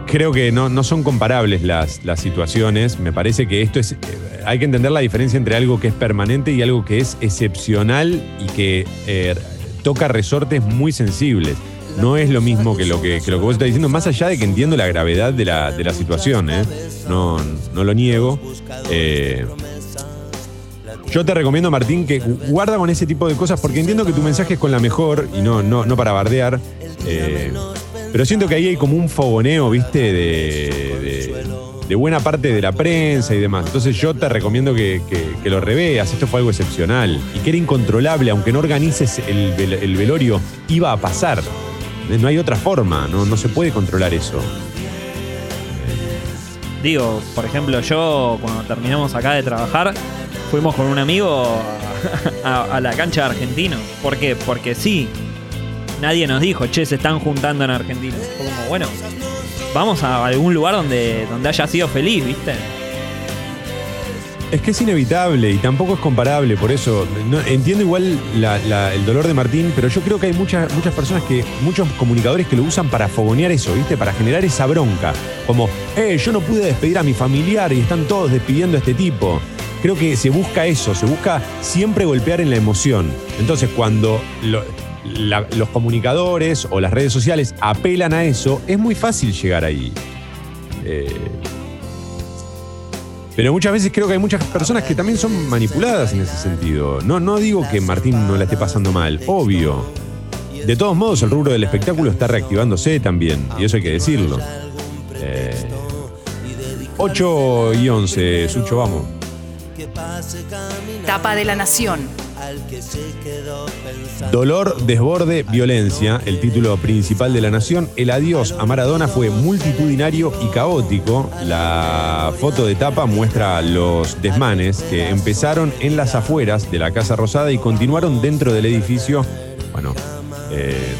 creo que no, no son comparables las, las situaciones. Me parece que esto es. eh, hay que entender la diferencia entre algo que es permanente y algo que es excepcional y que eh, toca resortes muy sensibles. No es lo mismo que lo que, lo que vos estás diciendo, más allá de que entiendo la gravedad de la, de la situación, ¿eh? no, no lo niego. Eh, yo te recomiendo, Martín, que guarda con ese tipo de cosas porque entiendo que tu mensaje es con la mejor y no, no, no para bardear. eh, pero siento que ahí hay como un fogoneo, ¿viste? De, de- buena parte de la prensa y demás. Entonces yo te recomiendo que, lo reveas. Esto fue algo excepcional y que era incontrolable, aunque no organices el, el velorio, iba a pasar. No hay otra forma, no, no se puede controlar eso. Digo, por ejemplo, yo cuando terminamos acá de trabajar, fuimos con un amigo a, la cancha de Argentino. ¿Por qué? Porque sí, nadie nos dijo, che, se están juntando en Argentina. Como, bueno, vamos a algún lugar donde, donde haya sido feliz, ¿viste? Es que es inevitable y tampoco es comparable, por eso entiendo igual el dolor de Martín, pero yo creo que hay muchas, muchas personas que, muchos comunicadores que lo usan para fogonear eso, ¿viste? Para generar esa bronca. Como, eh, yo no pude despedir a mi familiar y están todos despidiendo a este tipo. Creo que se busca eso, se busca siempre golpear en la emoción. Entonces, cuando los comunicadores o las redes sociales apelan a eso, es muy fácil llegar ahí. Eh, pero muchas veces creo que hay muchas personas que también son manipuladas en ese sentido. No, no digo que Martín no la esté pasando mal, obvio. De todos modos, el rubro del espectáculo está reactivándose también, y eso hay que decirlo. Eh, 8 y 11, Sucho, vamos. Tapa de la Nación. Dolor, desborde, violencia, el título principal de la nación. El adiós a Maradona fue multitudinario y caótico. La foto de tapa muestra los desmanes que empezaron en las afueras de la Casa Rosada y continuaron dentro del edificio. Bueno, eh,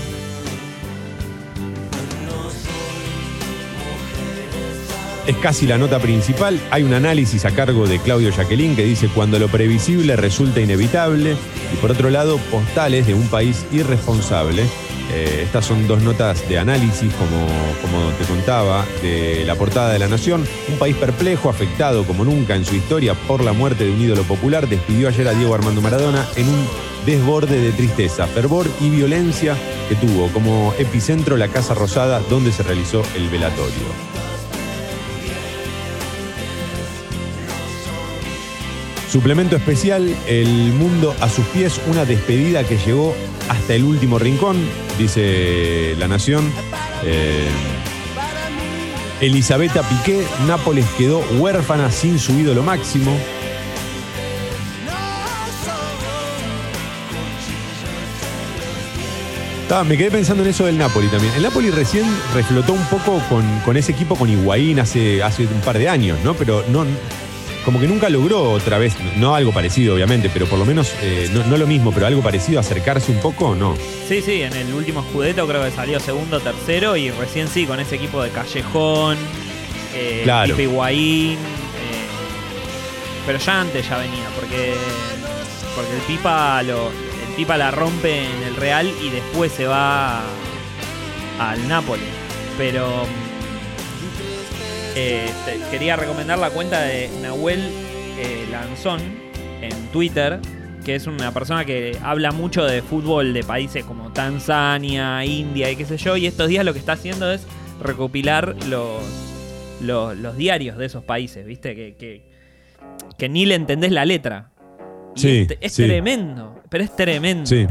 Es casi la nota principal. Hay un análisis a cargo de Claudio Jacqueline que dice cuando lo previsible resulta inevitable. Y por otro lado, postales de un país irresponsable. Eh, estas son dos notas de análisis, como, como te contaba, de la portada de La Nación. Un país perplejo, afectado como nunca en su historia por la muerte de un ídolo popular, despidió ayer a Diego Armando Maradona en un desborde de tristeza, fervor y violencia que tuvo como epicentro la Casa Rosada donde se realizó el velatorio. Suplemento especial, El mundo a sus pies, una despedida que llegó hasta el último rincón, dice La Nación. Eh, Elisabetta Piqué, Nápoles quedó huérfana sin su ídolo máximo. Ah, me quedé pensando en eso del Napoli también. El Napoli recién reflotó un poco con, ese equipo con Higuaín hace un par de años, ¿no? Pero no, como que nunca logró otra vez, no algo parecido obviamente, pero por lo menos, eh, no, no lo mismo, pero algo parecido, acercarse un poco, no. Sí, sí, en el último Scudetto creo que salió segundo, tercero y recién sí, con ese equipo de Callejón, eh, Claro. Higuaín, eh, pero ya antes ya venía, porque, porque el Pipa lo, el Pipa la rompe en el Real y después se va al Nápoles. Pero eh, quería recomendar la cuenta de Nahuel eh, Lanzón en Twitter, que es una persona que habla mucho de fútbol de países como Tanzania, India y qué sé yo, y estos días lo que está haciendo es recopilar los, los, los diarios de esos países, ¿viste? Que, que, que ni le entendés la letra. Y Sí, es, es sí. tremendo, pero es tremendo. Sí.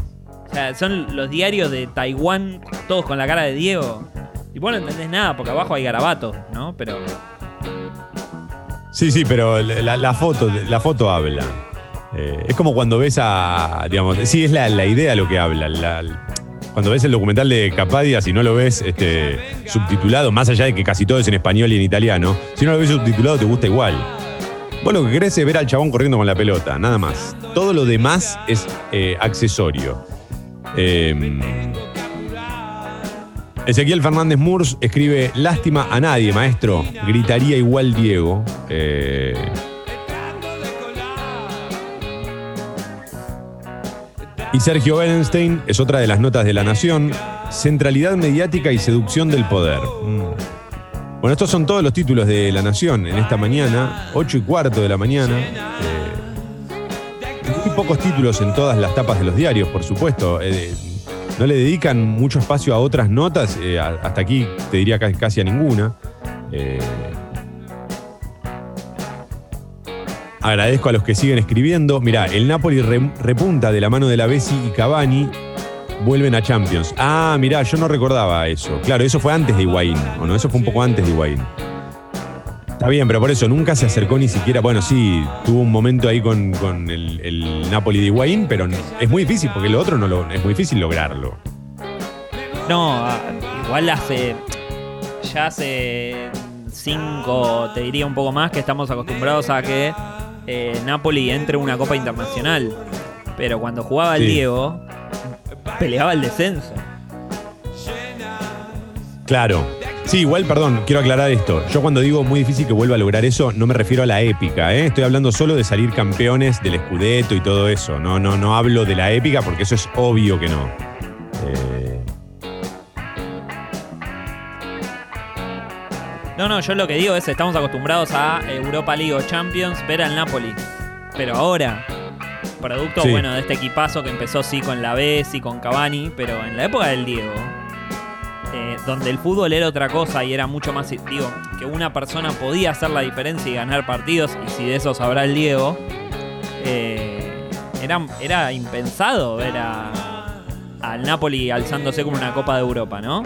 O sea, son los diarios de Taiwán, todos con la cara de Diego. Y vos no entendés nada, porque abajo hay garabatos, ¿no? Pero Sí, sí, pero la, foto, la foto habla. Eh, es como cuando ves a, digamos, sí, es la, la idea lo que habla. la- Cuando ves el documental de Capadia, si no lo ves este, subtitulado, más allá de que casi todo es en español y en italiano, si no lo ves subtitulado te gusta igual. Vos lo que querés es ver al chabón corriendo con la pelota, nada más. Todo lo demás es eh, accesorio. Eh, Ezequiel Fernández Murs escribe: Lástima a nadie, maestro. Gritaría igual Diego. Eh, y Sergio Berenstein es otra de las notas de La Nación: Centralidad mediática y seducción del poder. Mm. Bueno, estos son todos los títulos de La Nación en esta mañana, 8 y cuarto de la mañana. Eh, muy pocos títulos en todas las tapas de los diarios, por supuesto. Eh, no le dedican mucho espacio a otras notas, eh, hasta aquí te diría casi, casi a ninguna. Eh, agradezco a los que siguen escribiendo. Mirá, el Napoli re- repunta de la mano de la Bessi y Cavani. Vuelven a Champions. Ah, mirá, yo no recordaba eso. Claro, eso fue antes de Higuaín, ¿o no? Eso fue un poco antes de Higuaín. Está bien, pero por eso nunca se acercó ni siquiera. Bueno, sí, tuvo un momento ahí con, con el, el Napoli de Higuaín, pero es muy difícil porque lo otro no lo, es muy difícil lograrlo. No, ah, igual hace. Ya hace cinco, te diría un poco más, que estamos acostumbrados a que eh, Napoli entre en una Copa Internacional. Pero cuando jugaba el Sí. Diego, peleaba el descenso. Claro. Sí, igual, perdón, quiero aclarar esto. Yo cuando digo muy difícil que vuelva a lograr eso, no me refiero a la épica, ¿eh? Estoy hablando solo de salir campeones del Scudetto y todo eso. No, no, no hablo de la épica porque eso es obvio que no. Eh, No, no, yo lo que digo es, estamos acostumbrados a Europa League o Champions, ver al Napoli. Pero ahora, producto, Sí. bueno, de este equipazo que empezó sí con la Bessi, con Cavani, pero en la época del Diego, eh, donde el fútbol era otra cosa y era mucho más, digo, que una persona podía hacer la diferencia y ganar partidos, y si de eso sabrá el Diego, eh, era, era impensado ver a- al Napoli alzándose como una Copa de Europa, ¿no?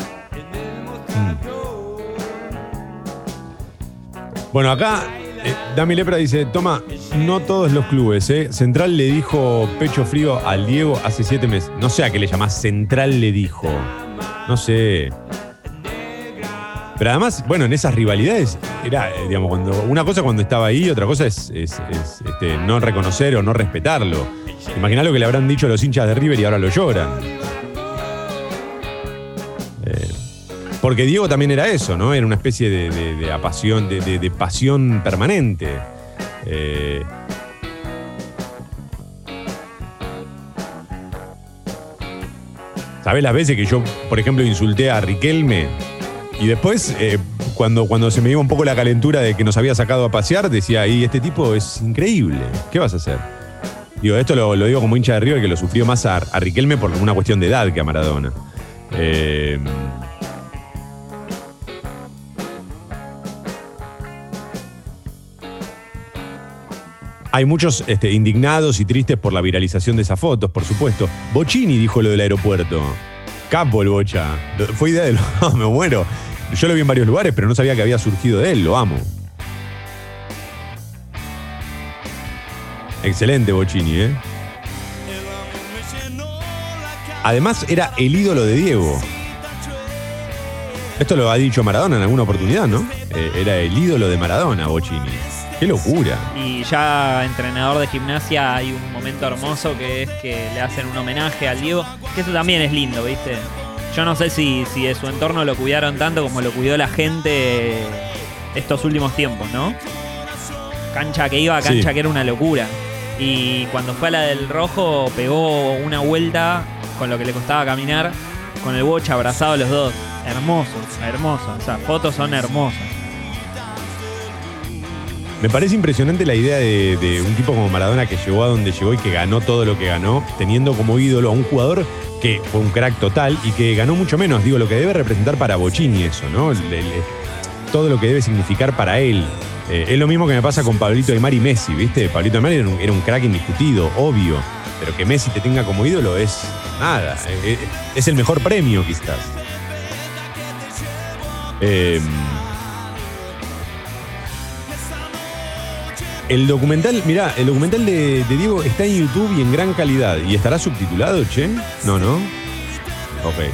Bueno, acá eh, Dami Lepra dice, toma, no todos los clubes, ¿eh? Central le dijo pecho frío al Diego hace siete meses. No sé a qué le llamás Central le dijo. No sé. Pero además, bueno, en esas rivalidades, era, eh, digamos, cuando una cosa cuando estaba ahí, otra cosa es, es- es, este, no reconocer o no respetarlo. Imaginá lo que le habrán dicho los hinchas de River y ahora lo lloran. Eh, porque Diego también era eso, ¿no? Era una especie de, de- de apasión, de pasión permanente. Eh, ¿Sabés las veces que yo, por ejemplo, insulté a Riquelme? Y después, eh, cuando, cuando se me iba un poco la calentura de que nos había sacado a pasear, decía, y este tipo es increíble, ¿qué vas a hacer? Digo, esto lo, digo como hincha de River que lo sufrió más a, a Riquelme por una cuestión de edad que a Maradona. Eh, Hay muchos este, indignados y tristes por la viralización de esas fotos, por supuesto. Bocini dijo lo del aeropuerto. Capo el Bocha. Lo- Fue idea de él. No, me muero. Yo lo vi en varios lugares, pero no sabía que había surgido de él. Lo amo. Excelente Bocini, ¿eh? Además, era el ídolo de Diego. Esto lo ha dicho Maradona en alguna oportunidad, ¿no? Eh, era el ídolo de Maradona, Bocini. ¡Qué locura! Y ya entrenador de gimnasia hay un momento hermoso que es que le hacen un homenaje al Diego, que eso también es lindo, ¿viste? Yo no sé si, si de su entorno lo cuidaron tanto como lo cuidó la gente estos últimos tiempos, ¿no? Cancha que iba, cancha Sí. que era una locura. Y cuando fue a la del rojo, pegó una vuelta con lo que le costaba caminar, con el bocha abrazado los dos. Hermosos, hermosos. O sea, fotos son hermosas. Me parece impresionante la idea de, un tipo como Maradona que llegó a donde llegó y que ganó todo lo que ganó, teniendo como ídolo a un jugador que fue un crack total y que ganó mucho menos. Digo, lo que debe representar para Bocini eso, ¿no? Todo lo que debe significar para él. Eh, es lo mismo que me pasa con Pablito Aymar y Messi, ¿viste? Pablito Aymar era era un crack indiscutido, obvio. Pero que Messi te tenga como ídolo es nada. eh, eh, es el mejor premio, quizás. Eh, el documental, mirá, el documental de, Diego está en YouTube y en gran calidad. ¿Y estará subtitulado, che? No, ¿no? Ok.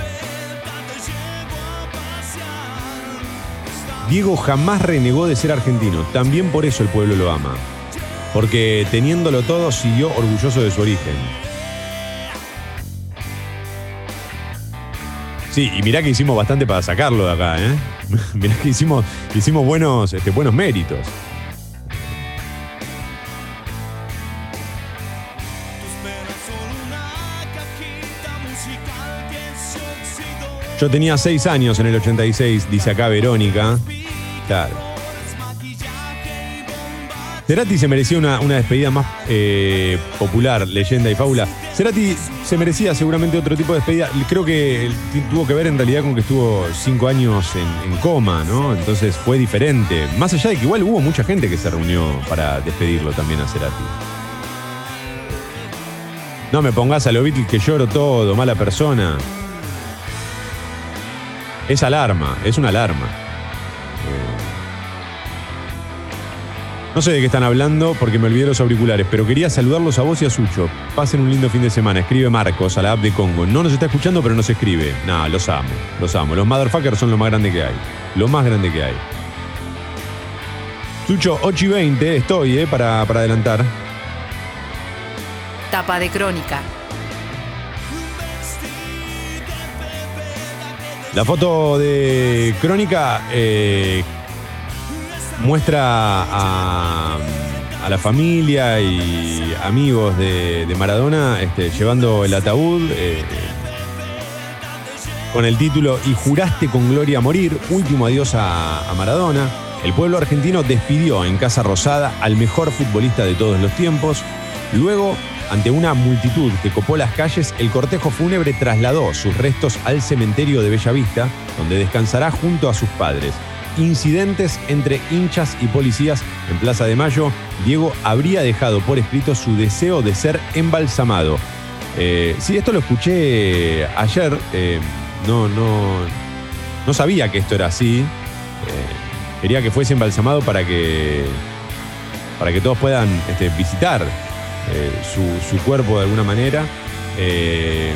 Diego jamás renegó de ser argentino. También por eso el pueblo lo ama. Porque teniéndolo todo, siguió orgulloso de su origen. Sí, y mirá que hicimos bastante para sacarlo de acá, ¿eh? mirá que hicimos, hicimos buenos, este, buenos méritos. Yo tenía seis años en el 86, dice acá Verónica. Claro. Cerati se merecía una, una despedida más eh, popular, leyenda y fábula. Cerati se merecía seguramente otro tipo de despedida. Creo que tuvo que ver en realidad con que estuvo cinco años en, coma, ¿no? Entonces fue diferente. Más allá de que igual hubo mucha gente que se reunió para despedirlo también a Cerati. No me pongas a lo Beatles que lloro todo, mala persona. Es alarma, es una alarma. No sé de qué están hablando porque me olvidé los auriculares, pero quería saludarlos a vos y a Sucho. Pasen un lindo fin de semana. Escribe Marcos a la app de Congo. No nos está escuchando, pero nos escribe. Nada, los amo, los amo. Los motherfuckers son lo más grande que hay. Lo más grande que hay. Sucho, 8 y 20 estoy, ¿eh? Para, para adelantar. Tapa de crónica. La foto de Crónica eh, muestra a, la familia y amigos de, Maradona este, llevando el ataúd eh, con el título Y juraste con gloria morir, último adiós a Maradona. El pueblo argentino despidió en Casa Rosada al mejor futbolista de todos los tiempos. Luego ante una multitud que copó las calles, el cortejo fúnebre trasladó sus restos al cementerio de Bellavista, donde descansará junto a sus padres. Incidentes entre hinchas y policías en Plaza de Mayo. Diego habría dejado por escrito su deseo de ser embalsamado. Eh, sí, esto lo escuché ayer. Eh, no, no, no sabía que esto era así. Eh, quería que fuese embalsamado para que, para que todos puedan este, visitar eh, su, su, cuerpo de alguna manera. Eh,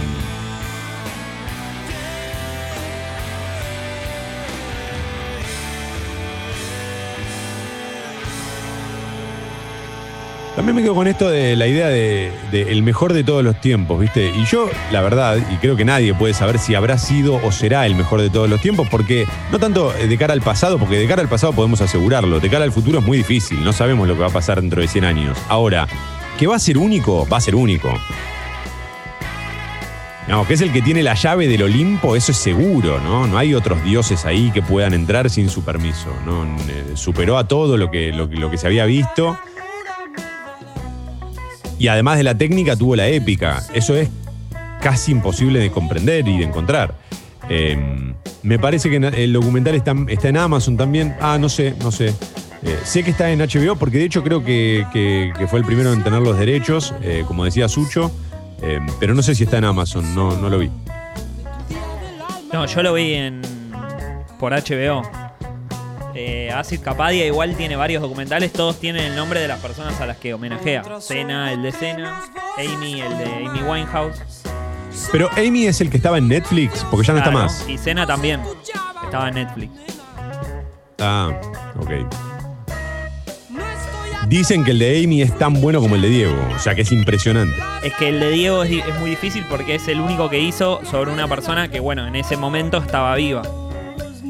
También me quedo con esto de la idea de, el mejor de todos los tiempos, ¿viste? Y yo, la verdad, y creo que nadie puede saber si habrá sido o será el mejor de todos los tiempos, porque no tanto de cara al pasado, porque de cara al pasado podemos asegurarlo, de cara al futuro es muy difícil, no sabemos lo que va a pasar dentro de 100 años. Ahora, que va a ser único, va a ser único. No, que es el que tiene la llave del Olimpo, eso es seguro, ¿no? No hay otros dioses ahí que puedan entrar sin su permiso, ¿no? Superó a todo lo que, lo, que se había visto. Y además de la técnica, tuvo la épica. Eso es casi imposible de comprender y de encontrar. Eh, me parece que el documental está, está, en Amazon también. Ah, no sé, no sé. Eh, sé que está en HBO porque de hecho creo que, que, que fue el primero en tener los derechos, eh, como decía Sucho, eh, pero no sé si está en Amazon, no, no lo vi. No, yo lo vi en por HBO. Eh, Acid Capadia igual tiene varios documentales, todos tienen el nombre de las personas a las que homenajea. Cena, el de Cena, Amy, el de Amy Winehouse. Pero Amy es el que estaba en Netflix, porque ya no Claro, está más. Y Cena también. Estaba en Netflix. Ah, ok. Dicen que el de Amy es tan bueno como el de Diego, o sea que es impresionante. Es que el de Diego es, muy difícil porque es el único que hizo sobre una persona que, bueno, en ese momento estaba viva.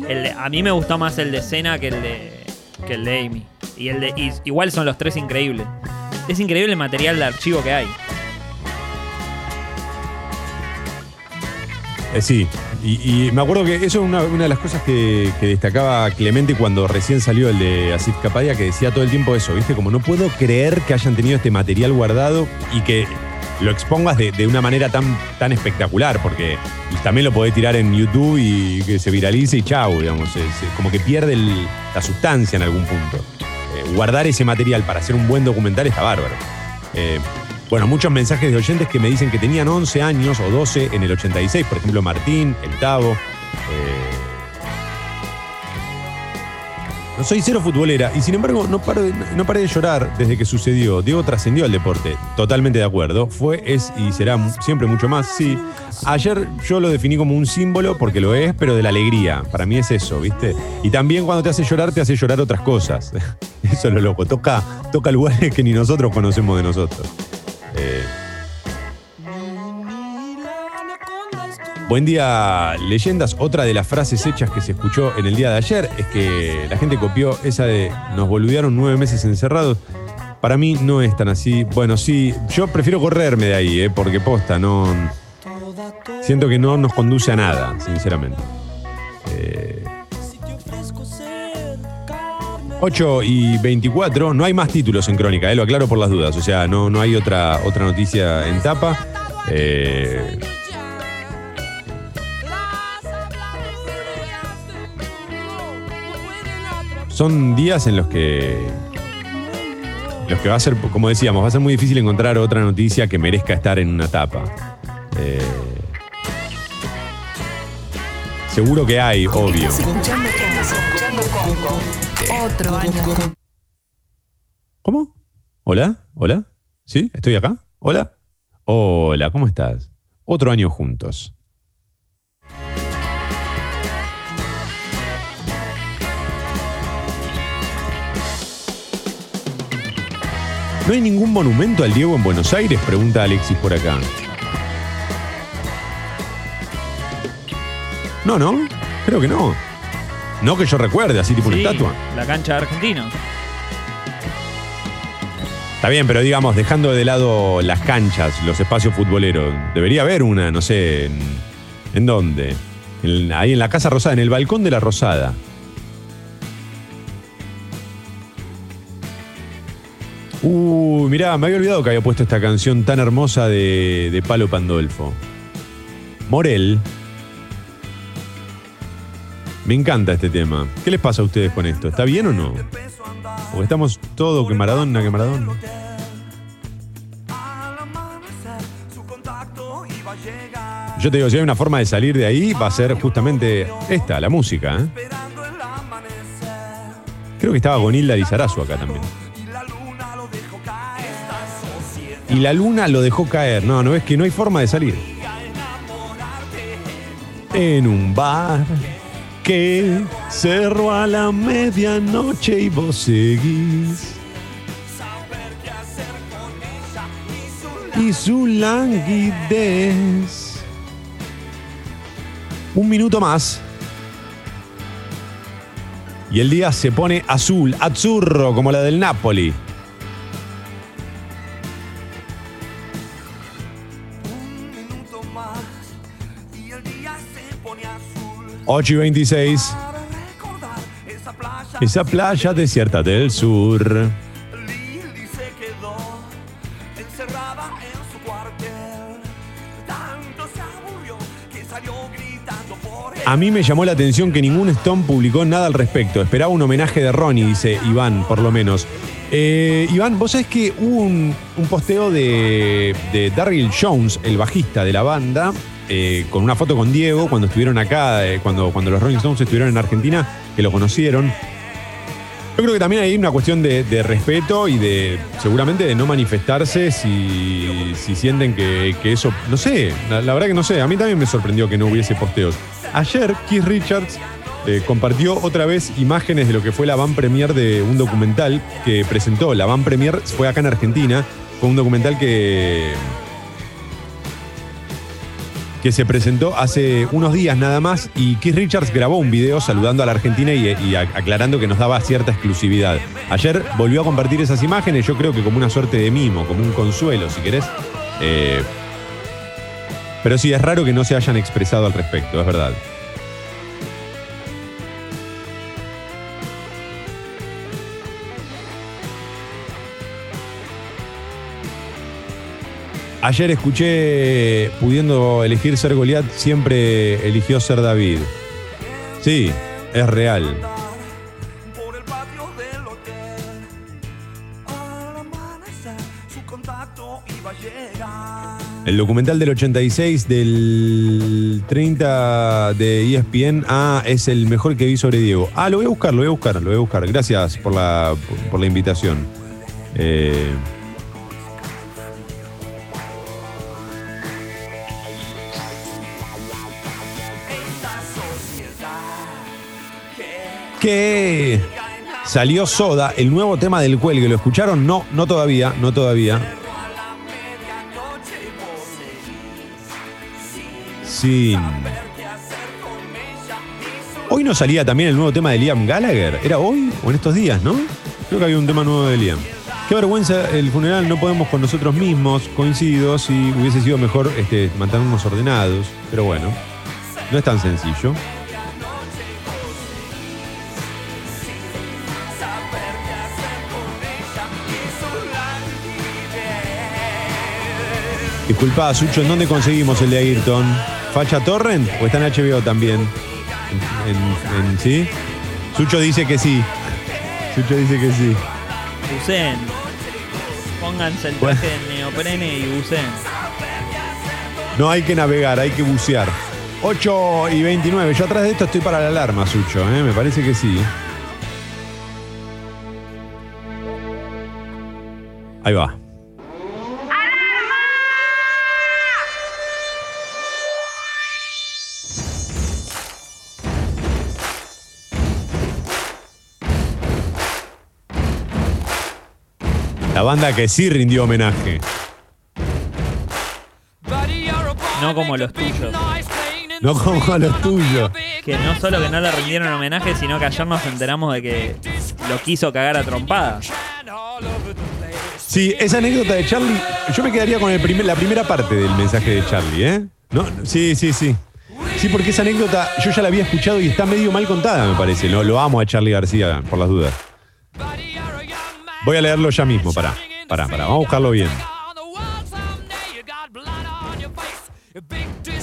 El de- a mí me gustó más el de Cena que el de, que el de Amy. Y el de, y igual son los tres increíbles. Es increíble el material de archivo que hay. Eh, sí, y, me acuerdo que eso es una, de las cosas que, destacaba Clemente cuando recién salió el de Asif Capadia, que decía todo el tiempo eso, ¿viste? Como no puedo creer que hayan tenido este material guardado y que lo expongas de, una manera tan, tan espectacular, porque también lo podés tirar en YouTube y que se viralice y chau, digamos, como que pierde la sustancia en algún punto. Eh, guardar ese material para hacer un buen documental está bárbaro. Eh, bueno, muchos mensajes de oyentes que me dicen que tenían 11 años o 12 en el 86, por ejemplo Martín, el Tavo. eh, No soy cero futbolera y sin embargo no, paro de- no paré de llorar desde que sucedió. Diego trascendió al deporte, totalmente de acuerdo. Fue, es y será siempre mucho más, sí. Ayer yo lo definí como un símbolo porque lo es, pero de la alegría. Para mí es eso, ¿viste? Y también cuando te hace llorar, te hace llorar otras cosas. Eso es lo loco. Toca, toca lugares que ni nosotros conocemos de nosotros. Eh, Buen día, leyendas. Otra de las frases hechas que se escuchó en el día de ayer es que la gente copió esa de nos boludearon nueve meses encerrados. Para mí no es tan así. Bueno, sí, yo prefiero correrme de ahí, eh, porque posta, no. Siento que no nos conduce a nada, sinceramente. Eh, 8 y 24, no hay más títulos en Crónica, eh, lo aclaro por las dudas. O sea, no, no hay otra, otra noticia en tapa. Eh, son días en los que. Los que va a ser, como decíamos, va a ser muy difícil encontrar otra noticia que merezca estar en una tapa. Eh, seguro que hay, obvio. Otro año. ¿Cómo? ¿Hola? ¿Hola? ¿Sí? ¿Estoy acá? ¿Hola? Hola, ¿cómo estás? Otro año juntos. ¿No hay ningún monumento al Diego en Buenos Aires? Pregunta Alexis por acá. No, no, creo que no. No que yo recuerde, así tipo Sí, una estatua. La cancha de Argentinos. Está bien, pero digamos, dejando de lado las canchas, los espacios futboleros, debería haber una, no sé, en, ¿en dónde? En- ahí en la Casa Rosada, en el balcón de la Rosada. Uy, mirá, me había olvidado que había puesto esta canción tan hermosa de, de Palo Pandolfo. Morel. Me encanta este tema. ¿Qué les pasa a ustedes con esto? ¿Está bien o no? Porque estamos todo que Maradona, que Maradona. Yo te digo, si hay una forma de salir de ahí, va a ser justamente esta, la música. ¿eh? Creo que estaba Gonilda Lizarazu acá también. Y la luna lo dejó caer. No, no es que no hay forma de salir. En un bar que cerró a la medianoche y vos seguís. Y su languidez. Un minuto más. Y el día se pone azul, azzurro, como la del Napoli. Ocho y 26. Esa playa desierta del sur. A mí me llamó la atención que ningún Stone publicó nada al respecto. Esperaba un homenaje de Ronnie, dice Iván, por lo menos. Eh, Iván, vos sabés que hubo un, un posteo de, de Darryl Jones, el bajista de la banda, eh, con una foto con Diego cuando estuvieron acá, eh, cuando, cuando los Rolling Stones estuvieron en Argentina, que lo conocieron. Yo creo que también hay una cuestión de, respeto y de seguramente de no manifestarse si, si sienten que, que eso, no sé, la, la verdad que no sé, a mí también me sorprendió que no hubiese posteos. Ayer Keith Richards eh, compartió otra vez imágenes de lo que fue la van premier de un documental que presentó. La van premier fue acá en Argentina, fue un documental que, que se presentó hace unos días nada más y Keith Richards grabó un video saludando a la Argentina y, y aclarando que nos daba cierta exclusividad. Ayer volvió a compartir esas imágenes, yo creo que como una suerte de mimo, como un consuelo, si querés. Eh, pero sí, es raro que no se hayan expresado al respecto, es verdad. Ayer escuché, pudiendo elegir ser Goliat, siempre eligió ser David. Sí, es real. El documental del 86 del 30 de ESPN. Ah, es el mejor que vi sobre Diego. Ah, lo voy a buscar, lo voy a buscar, lo voy a buscar. Gracias por la, por la invitación. Eh, que salió Soda, el nuevo tema del cuelgue. ¿Lo escucharon? No, no todavía, no todavía. Sin. Hoy no salía también el nuevo tema de Liam Gallagher. ¿Era hoy o en estos días, no? Creo que había un tema nuevo de Liam. Qué vergüenza el funeral, no podemos con nosotros mismos, coincido, si hubiese sido mejor este, mantenernos ordenados, pero bueno, no es tan sencillo. Disculpa, Sucho, ¿en dónde conseguimos el de Ayrton? ¿Facha Torrent o está en HBO también? ¿En, en- en- sí? Sucho dice que sí. Sucho dice que sí. Usen. Pónganse el Bueno. traje de neoprene y usen. No hay que navegar, hay que bucear. 8 y 29. Yo atrás de esto estoy para la alarma, Sucho, ¿eh? me parece que sí. Ahí va. La banda que sí rindió homenaje. No como los tuyos. No como los tuyos. Que no solo que no le rindieron homenaje, sino que ayer nos enteramos de que lo quiso cagar a trompadas. Sí, esa anécdota de Charlie, yo me quedaría con el primer- la primera parte del mensaje de Charlie, ¿eh? No, sí, sí, sí. Sí, porque esa anécdota yo ya la había escuchado y está medio mal contada, me parece. Lo, lo amo a Charlie García, por las dudas. Voy a leerlo ya mismo, pará. Pará, pará, vamos a buscarlo bien.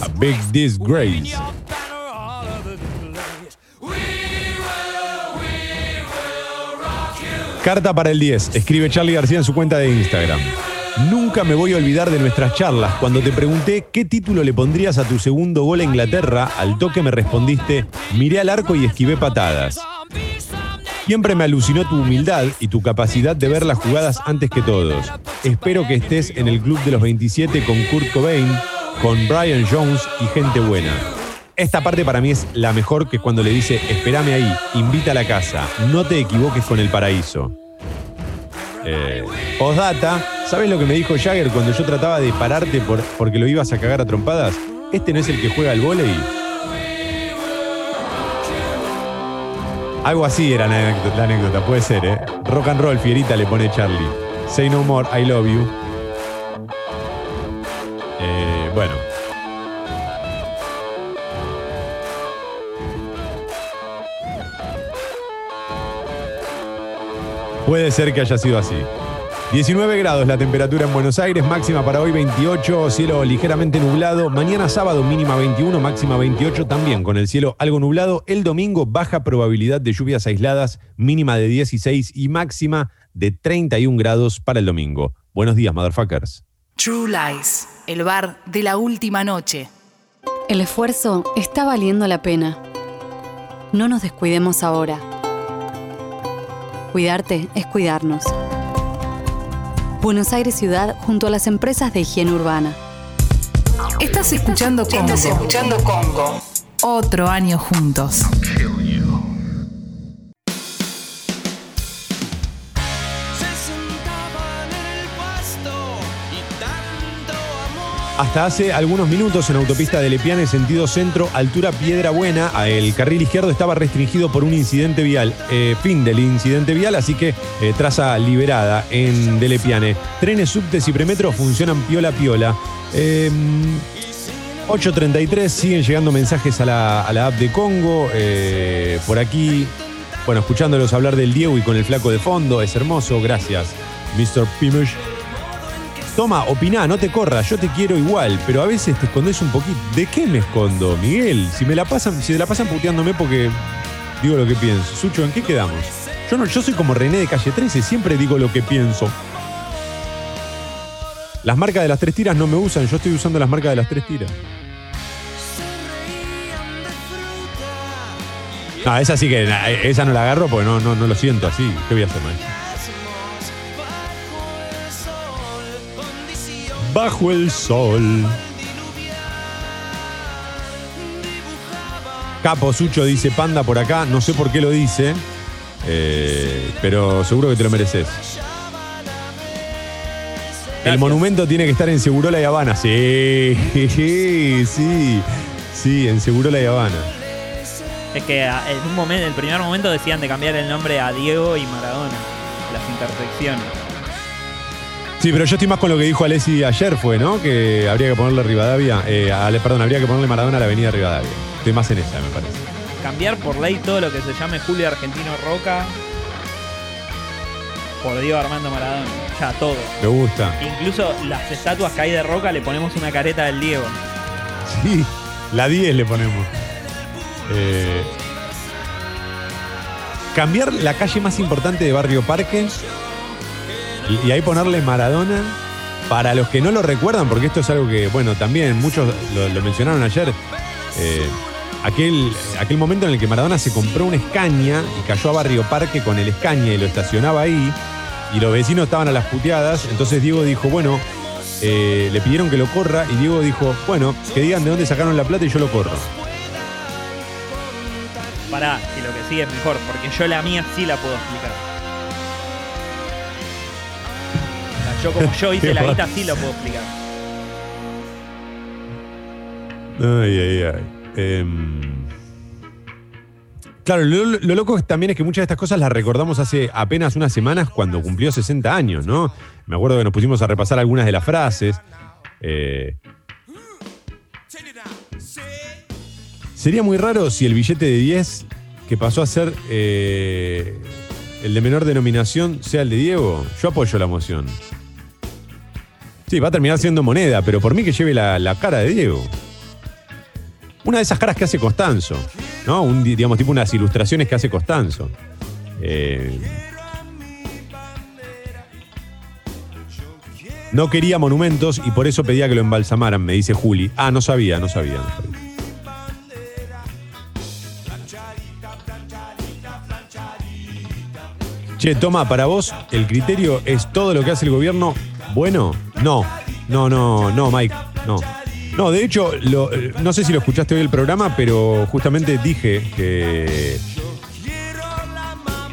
A big disgrace. Carta para el 10. Escribe Charlie García en su cuenta de Instagram. Nunca me voy a olvidar de nuestras charlas. Cuando te pregunté qué título le pondrías a tu segundo gol a Inglaterra, al toque me respondiste, miré al arco y esquivé patadas. Siempre me alucinó tu humildad y tu capacidad de ver las jugadas antes que todos. Espero que estés en el club de los 27 con Kurt Cobain, con Brian Jones y gente buena. Esta parte para mí es la mejor que cuando le dice, espérame ahí, invita a la casa, no te equivoques con el paraíso. Eh, ¿sabes lo que me dijo Jagger cuando yo trataba de pararte por- porque lo ibas a cagar a trompadas? Este no es el que juega al volei. Algo así era la anécdota, puede ser, ¿eh? Rock and roll, fierita, le pone Charlie. Say no more, I love you. Eh, bueno. Puede ser que haya sido así. 19 grados la temperatura en Buenos Aires, máxima para hoy 28, cielo ligeramente nublado. Mañana sábado mínima 21, máxima 28 también con el cielo algo nublado. El domingo baja probabilidad de lluvias aisladas, mínima de 16 y máxima de 31 grados para el domingo. Buenos días, motherfuckers. True Lies, el bar de la última noche. El esfuerzo está valiendo la pena. No nos descuidemos ahora. Cuidarte es cuidarnos. Buenos Aires Ciudad junto a las empresas de higiene urbana. Estás escuchando Congo. Estás escuchando Congo. Otro año juntos. Hasta hace algunos minutos en autopista de Lepiane, sentido centro, altura Piedra Buena, el carril izquierdo estaba restringido por un incidente vial. Eh, fin del incidente vial, así que eh, traza liberada en de Lepiane. Trenes, subtes y premetros funcionan piola piola. Eh, 8.33, siguen llegando mensajes a la, a la app de Congo. eh, por aquí, bueno, escuchándolos hablar del Diego y con el flaco de fondo, es hermoso, gracias, Mr. Pimush. Toma, opiná, no te corras, yo te quiero igual, pero a veces te escondes un poquito. ¿De qué me escondo, Miguel? Si me la pasan, si me la pasan puteándome porque digo lo que pienso. Sucho, ¿en qué quedamos? Yo no, yo soy como René de calle 13, siempre digo lo que pienso. Las marcas de las tres tiras no me usan, yo estoy usando las marcas de las tres tiras. No, esa sí que, esa no la agarro porque no, no, no lo siento así. ¿Qué voy a hacer, maestro? Bajo el sol. Capo Sucho dice panda por acá, no sé por qué lo dice, eh, pero seguro que te lo mereces. El monumento tiene que estar en Segurola y Habana. Sí, sí, sí, en Segurola y Habana. Es que a- en un momento, en el primer momento decían de cambiar el nombre a Diego y Maradona. Las intersecciones. Sí, pero yo estoy más con lo que dijo Alessi ayer, fue, ¿no? Que habría que ponerle Rivadavia, eh, Ale- perdón, habría que ponerle Maradona a la avenida Rivadavia. Estoy más en esa, me parece. Cambiar por ley todo lo que se llame Julio Argentino Roca por Diego Armando Maradona. Ya, todo. Me gusta. Incluso las estatuas que hay de Roca le ponemos una careta del Diego. Sí, la 10 le ponemos. Eh, cambiar la calle más importante de Barrio Parque y, ahí ponerle Maradona. Para los que no lo recuerdan, porque esto es algo que, bueno, también muchos lo, lo mencionaron ayer. eh, aquel, aquel momento en el que Maradona se compró una Escaña y cayó a Barrio Parque con el Escaña y lo estacionaba ahí. Y los vecinos estaban a las puteadas. Entonces Diego dijo, bueno, eh, le pidieron que lo corra y Diego dijo, bueno, que digan de dónde sacaron la plata y yo lo corro. Pará, y lo que sigue es mejor, porque yo la mía sí la puedo explicar. Yo como yo hice la guita sí lo puedo explicar. Ay, ay, ay. Em, claro, lo, lo loco también es que muchas de estas cosas las recordamos hace apenas unas semanas cuando cumplió 60 años, ¿no? Me acuerdo que nos pusimos a repasar algunas de las frases. Eh, sería muy raro si el billete de 10 que pasó a ser eh, el de menor denominación sea el de Diego. Yo apoyo la moción. Va a terminar siendo moneda, pero por mí que lleve la, la cara de Diego. Una de esas caras que hace Costanzo, ¿no? Digamos, tipo unas ilustraciones que hace Costanzo. Eh, no quería monumentos y por eso pedía que lo embalsamaran, me dice Juli. Ah, no sabía, no sabía. no sabía. Che, toma, para vos, ¿el criterio es todo lo que hace el gobierno bueno? No, no, no, no, Mike, no. No, de hecho, eh, no sé si lo escuchaste hoy el programa, pero justamente dije que,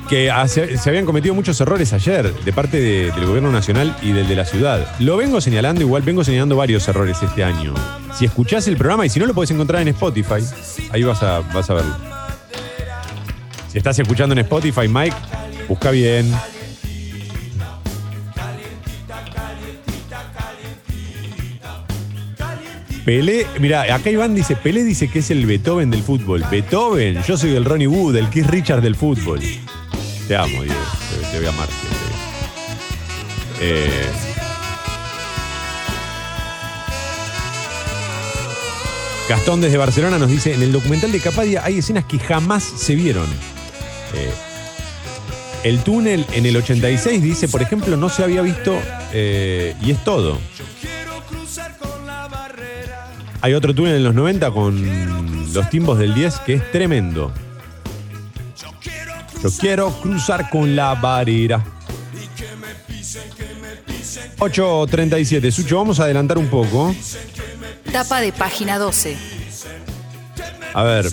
que se habían cometido muchos errores ayer de parte de- del gobierno nacional y del de la ciudad. Lo vengo señalando, igual vengo señalando varios errores este año. Si escuchás el programa, y si no lo podés encontrar en Spotify, ahí vas a, vas a verlo. Si estás escuchando en Spotify, Mike, busca bien. Pelé, mira, acá Iván dice, Pelé dice que es el Beethoven del fútbol. Beethoven, yo soy el Ronnie Wood, el Keith Richard del fútbol. Te amo, te, te voy a amar siempre. Eh, Gastón desde Barcelona nos dice, en el documental de Capadia hay escenas que jamás se vieron. Eh, el túnel en el 86 dice, por ejemplo, no se había visto eh, y es todo. Hay otro túnel en los 90 con los timbos del 10 que es tremendo. Yo quiero cruzar con la barrera. 8.37. Sucho, vamos a adelantar un poco. Tapa de página 12. A ver,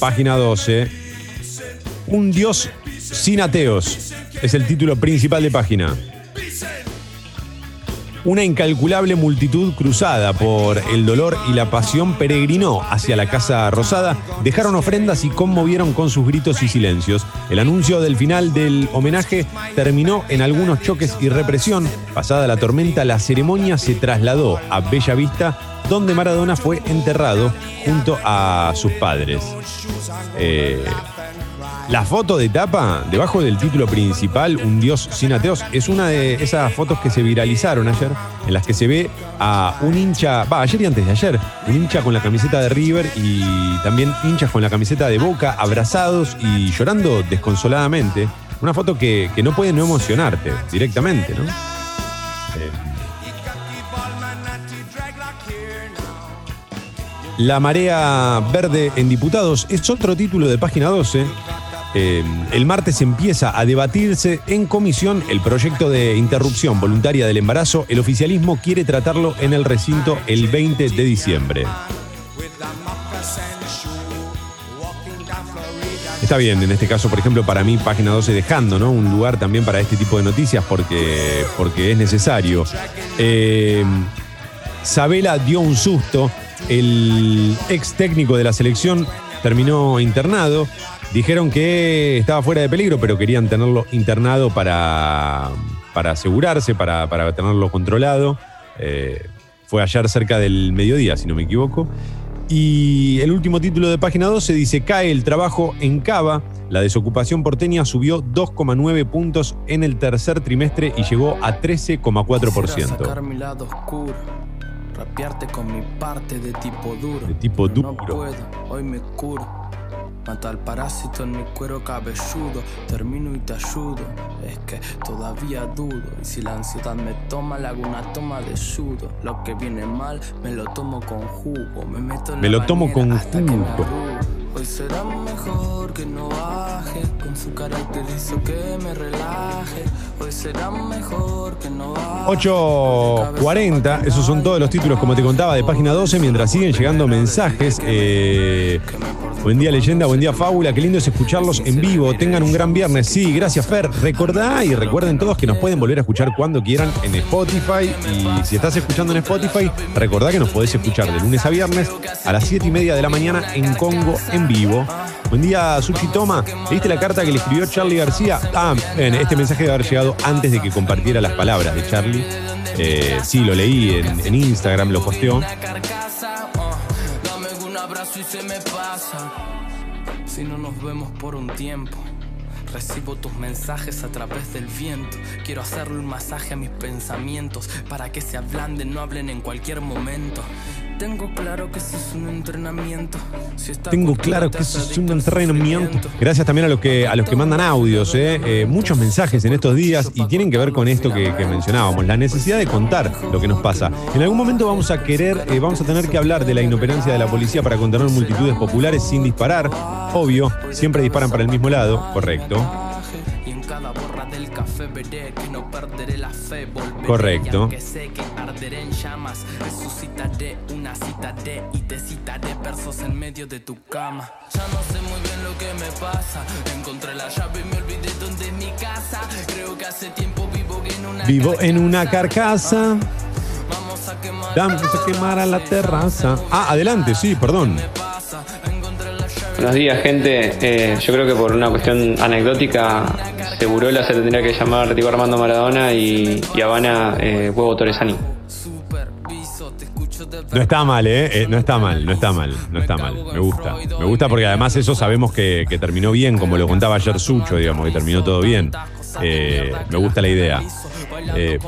página 12. Un dios sin ateos. Es el título principal de página. Una incalculable multitud cruzada por el dolor y la pasión peregrinó hacia la Casa Rosada, dejaron ofrendas y conmovieron con sus gritos y silencios. El anuncio del final del homenaje terminó en algunos choques y represión. Pasada la tormenta, la ceremonia se trasladó a Bella Vista, donde Maradona fue enterrado junto a sus padres. Eh, la foto de tapa, debajo del título principal, Un Dios sin ateos, es una de esas fotos que se viralizaron ayer, en las que se ve a un hincha, va, ayer y antes de ayer, un hincha con la camiseta de River y también hinchas con la camiseta de Boca, abrazados y llorando desconsoladamente. Una foto que, que no puede no emocionarte directamente, ¿no? Eh. La marea verde en diputados es otro título de página 12 eh, el martes empieza a debatirse en comisión el proyecto de interrupción voluntaria del embarazo. El oficialismo quiere tratarlo en el recinto el 20 de diciembre. Está bien, en este caso, por ejemplo, para mí, página 12 dejando, ¿no? Un lugar también para este tipo de noticias porque, porque es necesario. Eh, Sabela dio un susto. El ex técnico de la selección terminó internado. Dijeron que estaba fuera de peligro, pero querían tenerlo internado para, para asegurarse, para, para tenerlo controlado. Eh, fue ayer cerca del mediodía, si no me equivoco. Y el último título de página 12 dice, cae el trabajo en Cava. La desocupación porteña subió 2,9 puntos en el tercer trimestre y llegó a 13,4%. mi lado oscuro, rapearte con mi parte de tipo duro. De tipo Pero No puedo, hoy me curo. Mata al parásito en mi cuero cabelludo. Termino y te ayudo. Es que todavía dudo. Y si la ansiedad me toma, le hago una toma de sudo. Lo que viene mal, me lo tomo con jugo. Me meto en Me la lo tomo con hasta que me jugo. Hoy será mejor que no baje. Con su carácter hizo que me relaje. Hoy será mejor que no baje. 8.40, esos son todos los títulos, como te contaba, de página 12, mientras siguen llegando mensajes. Eh, buen día, leyenda, buen día, fábula. Qué lindo es escucharlos en vivo. Tengan un gran viernes. Sí, gracias, Fer. Recordá y recuerden todos que nos pueden volver a escuchar cuando quieran en Spotify. Y si estás escuchando en Spotify, recordá que nos podés escuchar de lunes a viernes a las 7 y media de la mañana en Congo vivo. Buen día, Sushi Toma. ¿Leíste la carta que le escribió Charlie García? Ah, bien, este mensaje debe haber llegado antes de que compartiera las palabras de Charlie. Eh, sí, lo leí en, en Instagram, lo posteó. Si no nos vemos por un tiempo. Recibo tus mensajes a través del viento. Quiero hacerle un masaje a mis pensamientos para que se ablanden, no hablen en cualquier momento. Tengo claro que eso es un entrenamiento. Si Tengo claro que eso es un entrenamiento. Gracias también a los que, a los que mandan audios, eh. Eh, muchos mensajes en estos días y tienen que ver con esto que, que mencionábamos, la necesidad de contar lo que nos pasa. En algún momento vamos a querer, eh, vamos a tener que hablar de la inoperancia de la policía para contener multitudes populares sin disparar. Obvio, siempre disparan para el mismo lado, correcto. Veré que no perderé la fe. Volveré Correcto. aunque sé que arderé en llamas, resucitaré una citaré y te citaré versos en medio de tu cama. Ya no sé muy bien lo que me pasa. Encontré la llave y me olvidé dónde es mi casa. Creo que hace tiempo vivo en una Vivo en una carcasa. Vamos a quemar. Vamos a quemar a la terraza. Ah, adelante, sí, perdón. Buenos días, gente. Eh, yo creo que por una cuestión anecdótica, Segurola se tendría que llamar Diego Armando Maradona y, Habana eh, Huevo Torresani. No está mal, ¿eh? Eh, No está mal, no está mal, no está mal. Me gusta. Me gusta porque además eso sabemos que, que terminó bien, como lo contaba ayer Sucho, digamos, que terminó todo bien. Eh, me gusta la idea. Eh,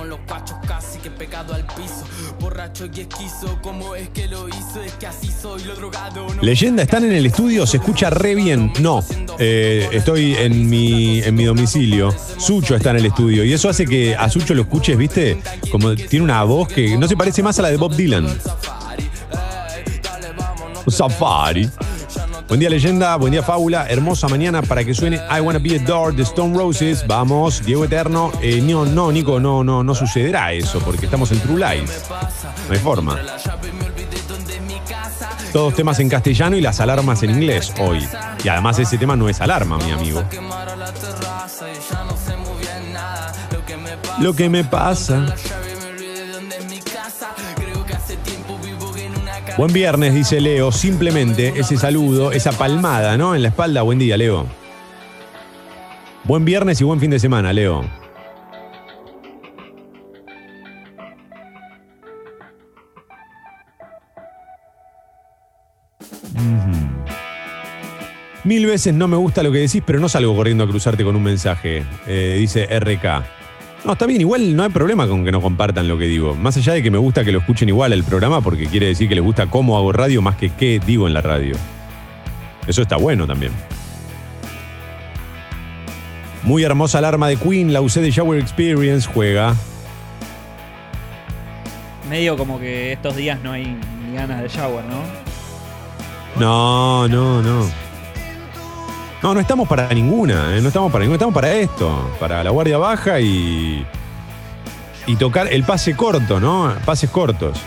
que pegado al piso. Borracho y esquizo, ¿cómo es que lo hizo? Es que así soy, lo drogado. No Leyenda, ¿están en el estudio? ¿Se escucha re bien? No. Eh, estoy en mi, en mi domicilio. Sucho está en el estudio. Y eso hace que a Sucho lo escuches, ¿viste? Como tiene una voz que no se parece más a la de Bob Dylan. Safari. Buen día, leyenda. Buen día, fábula. Hermosa mañana para que suene I Wanna Be a Door de Stone Roses. Vamos, Diego Eterno. Eh, no, no, Nico, no, no, no sucederá eso porque estamos en True Lies. No hay forma. Todos temas en castellano y las alarmas en inglés hoy. Y además ese tema no es alarma, mi amigo. Lo que me pasa. Buen viernes, dice Leo. Simplemente ese saludo, esa palmada, ¿no? En la espalda. Buen día, Leo. Buen viernes y buen fin de semana, Leo. Mil veces no me gusta lo que decís, pero no salgo corriendo a cruzarte con un mensaje, eh, dice RK. No, está bien, igual no hay problema con que no compartan lo que digo. Más allá de que me gusta que lo escuchen igual el programa, porque quiere decir que les gusta cómo hago radio más que qué digo en la radio. Eso está bueno también. Muy hermosa alarma de Queen, la usé de Shower Experience, juega. Medio como que estos días no hay ni ganas de shower, ¿no? No, no, no. No, no estamos para ninguna, ¿eh? no estamos para ninguna, estamos para esto, para la guardia baja y. y tocar el pase corto, ¿no? Pases cortos.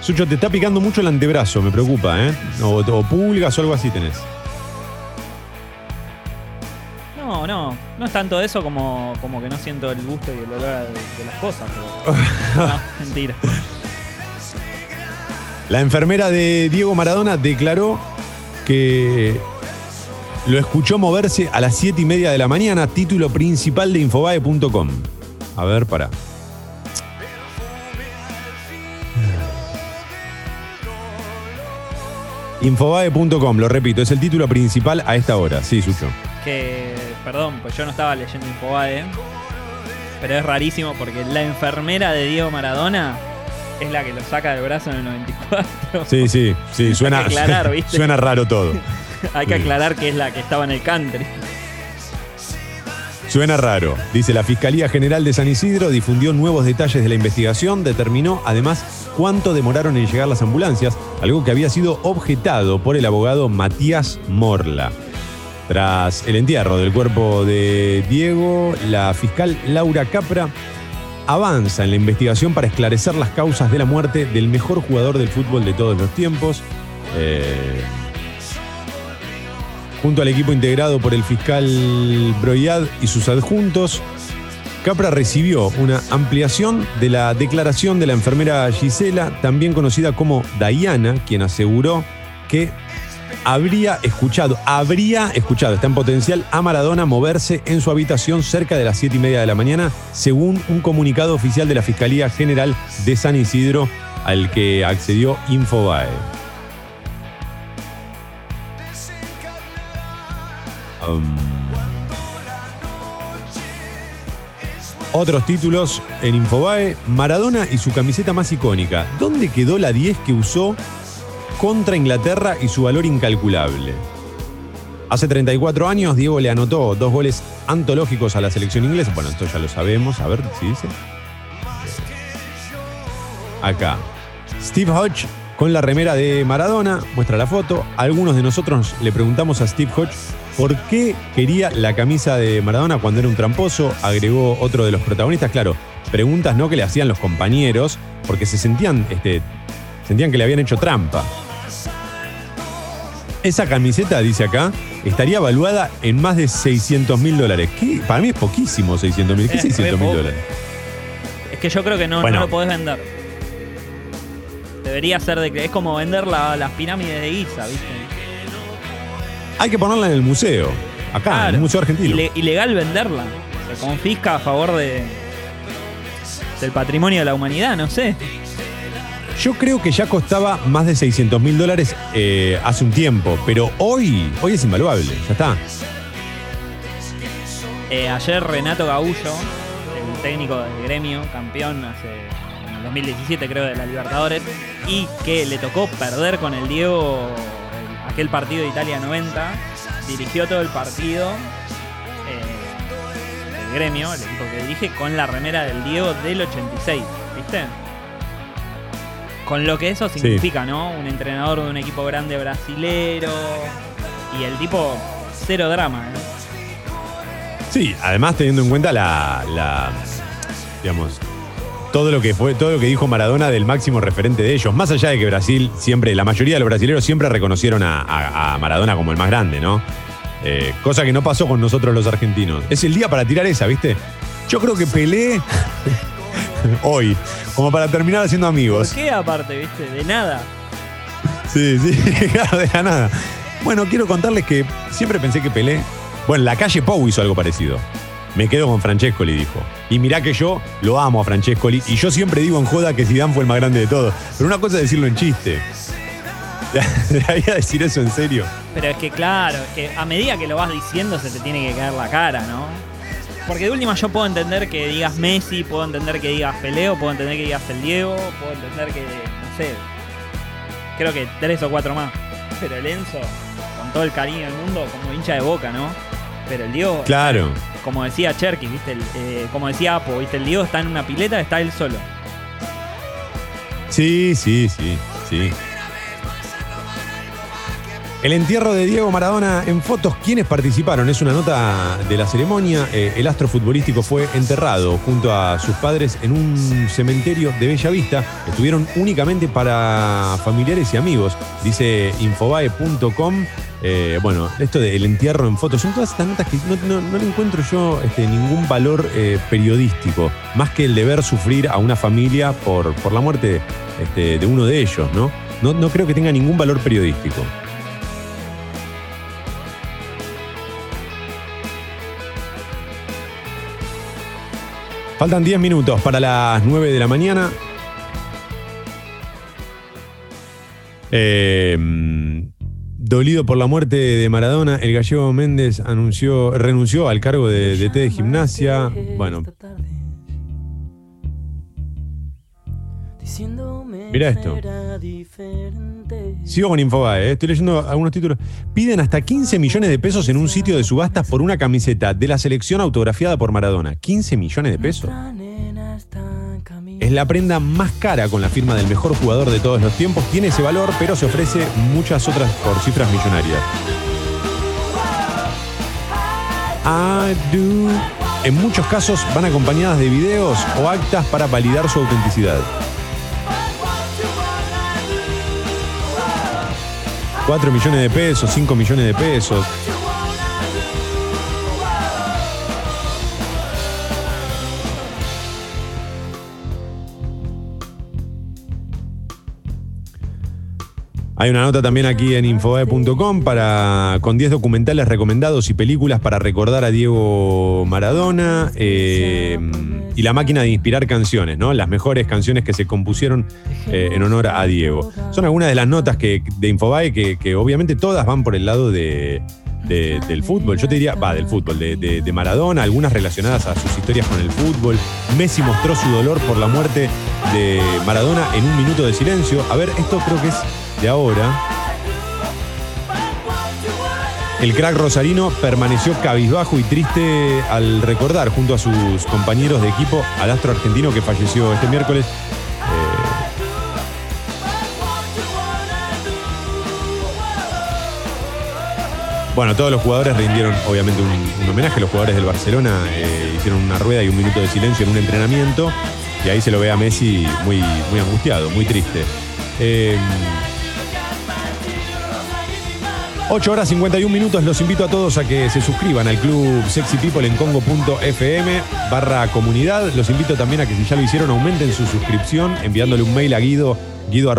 Sucho, te está picando mucho el antebrazo, me preocupa, ¿eh? O, o pulgas o algo así tenés. No, no. No es tanto eso como, como que no siento el gusto y el olor de, de las cosas. Pero, no, mentira. La enfermera de Diego Maradona declaró que lo escuchó moverse a las 7 y media de la mañana, título principal de infobae.com. A ver, para. Infobae.com, lo repito, es el título principal a esta hora. Sí, Sucho. Que, perdón, pues yo no estaba leyendo Infobae. Pero es rarísimo porque la enfermera de Diego Maradona es la que lo saca del brazo en el 94. Sí, sí, sí, suena, suena raro todo. Hay que aclarar que es la que estaba en el country. Suena raro. Dice la Fiscalía General de San Isidro difundió nuevos detalles de la investigación, determinó además cuánto demoraron en llegar las ambulancias, algo que había sido objetado por el abogado Matías Morla. Tras el entierro del cuerpo de Diego, la fiscal Laura Capra avanza en la investigación para esclarecer las causas de la muerte del mejor jugador del fútbol de todos los tiempos. Eh, junto al equipo integrado por el fiscal Broyad y sus adjuntos, Capra recibió una ampliación de la declaración de la enfermera Gisela, también conocida como Diana, quien aseguró que habría escuchado, habría escuchado, está en potencial, a Maradona moverse en su habitación cerca de las 7 y media de la mañana, según un comunicado oficial de la Fiscalía General de San Isidro, al que accedió Infobae. Otros títulos en Infobae, Maradona y su camiseta más icónica. ¿Dónde quedó la 10 que usó contra Inglaterra y su valor incalculable? Hace 34 años, Diego le anotó dos goles antológicos a la selección inglesa. Bueno, esto ya lo sabemos. A ver si dice. Acá. Steve Hodge con la remera de Maradona. Muestra la foto. Algunos de nosotros le preguntamos a Steve Hodge por qué quería la camisa de Maradona cuando era un tramposo. Agregó otro de los protagonistas. Claro, preguntas no que le hacían los compañeros porque se sentían, este, sentían que le habían hecho trampa. Esa camiseta, dice acá, estaría evaluada en más de 600 mil dólares. ¿Qué? Para mí es poquísimo 600 mil. ¿Qué Es 600 mil dólares? Es que yo creo que no, Bueno. no lo podés vender. Debería ser de que es como vender la- las pirámides de Giza, ¿viste? Hay que ponerla en el museo. Acá, en el Museo Argentino. Ile- ilegal venderla. Se confisca a favor de del patrimonio de la humanidad, no sé. Yo creo que ya costaba más de 600 mil dólares eh, hace un tiempo, pero hoy, hoy es invaluable. Ya está. Eh, ayer Renato Gaullo, el técnico del gremio, campeón hace en el 2017 creo de la Libertadores, y que le tocó perder con el Diego aquel partido de Italia 90, dirigió todo el partido eh, el gremio, el equipo que dirige, con la remera del Diego del 86, ¿viste? Con lo que eso Sí. significa, ¿no? Un entrenador de un equipo grande brasilero y el tipo cero drama, ¿eh? Sí, además teniendo en cuenta la, la- digamos, todo lo que fue, todo lo que dijo Maradona del máximo referente de ellos. Más allá de que Brasil siempre, la mayoría de los brasileños siempre reconocieron a, a- a Maradona como el más grande, ¿no? Eh, cosa que no pasó con nosotros los argentinos. Es el día para tirar esa, ¿viste? Yo creo que Pelé hoy, como para terminar haciendo ¿Por amigos. qué aparte, viste? De nada. Sí, sí, claro, de la nada. Bueno, quiero contarles que siempre pensé que Pelé. Bueno, la calle Pou hizo algo parecido. Me quedo con Francescoli, dijo. Y mirá que yo lo amo a Francescoli. Y yo siempre digo en joda que Zidane fue el más grande de todos. Pero una cosa es decirlo en chiste. Debería decir eso en serio. Pero es que claro, es que a medida que lo vas diciendo se te tiene que caer la cara, ¿no? Porque de última yo puedo entender que digas Messi, puedo entender que digas Peleo, puedo entender que digas el Diego, puedo entender que, no sé, creo que tres o cuatro más. Pero el Enzo, con todo el cariño del mundo, como hincha de boca, ¿no? Pero el Diego, Claro. Como decía Cherky, ¿viste? Eh, como decía Apo, ¿viste? El Diego está en una pileta, está él solo. Sí, sí, sí, sí. El entierro de Diego Maradona en fotos. ¿Quiénes participaron? Es una nota de la ceremonia. Eh, el astro futbolístico fue enterrado junto a sus padres en un cementerio de Bella Vista. Estuvieron únicamente para familiares y amigos, dice infobae.com. Eh, bueno, esto del entierro en fotos, son todas estas notas que no, no- no le encuentro yo este, ningún valor eh, periodístico, más que el de ver sufrir a una familia por, por la muerte este, de uno de ellos, ¿no? ¿no? No creo que tenga ningún valor periodístico. Faltan 10 minutos para las 9 de la mañana. Eh, dolido por la muerte de Maradona, el gallego Méndez anunció, renunció al cargo de DT de gimnasia. Bueno, mira esto. Sigo con Infobae, eh. estoy leyendo algunos títulos. Piden hasta 15 millones de pesos en un sitio de subastas por una camiseta de la selección autografiada por Maradona. ¿15 millones de pesos? Es la prenda más cara con la firma del mejor jugador de todos los tiempos. Tiene ese valor, pero se ofrece muchas otras por cifras millonarias. I do. En muchos casos van acompañadas de videos o actas para validar su autenticidad. 4 millones de pesos, 5 millones de pesos. Hay una nota también aquí en infobae.com para con 10 documentales recomendados y películas para recordar a Diego Maradona eh, y la máquina de inspirar canciones, ¿no? Las mejores canciones que se compusieron eh, en honor a Diego. Son algunas de las notas que, de Infobae que, que obviamente todas van por el lado de, de- del fútbol. Yo te diría, va, del fútbol, de- de Maradona, algunas relacionadas a sus historias con el fútbol. Messi mostró su dolor por la muerte de Maradona en un minuto de silencio. A ver, esto creo que es ahora. El crack rosarino permaneció cabizbajo y triste al recordar junto a sus compañeros de equipo al astro argentino que falleció este miércoles. Bueno, todos los jugadores rindieron obviamente un, un homenaje. Los jugadores del Barcelona eh, hicieron una rueda y un minuto de silencio en un entrenamiento. Y ahí se lo ve a Messi muy, muy angustiado, muy triste. Eh, 8 horas 51 minutos. Los invito a todos a que se suscriban al club Sexy People en congo.fm barra comunidad. Los invito también a que si ya lo hicieron aumenten su suscripción enviándole un mail a Guido guido.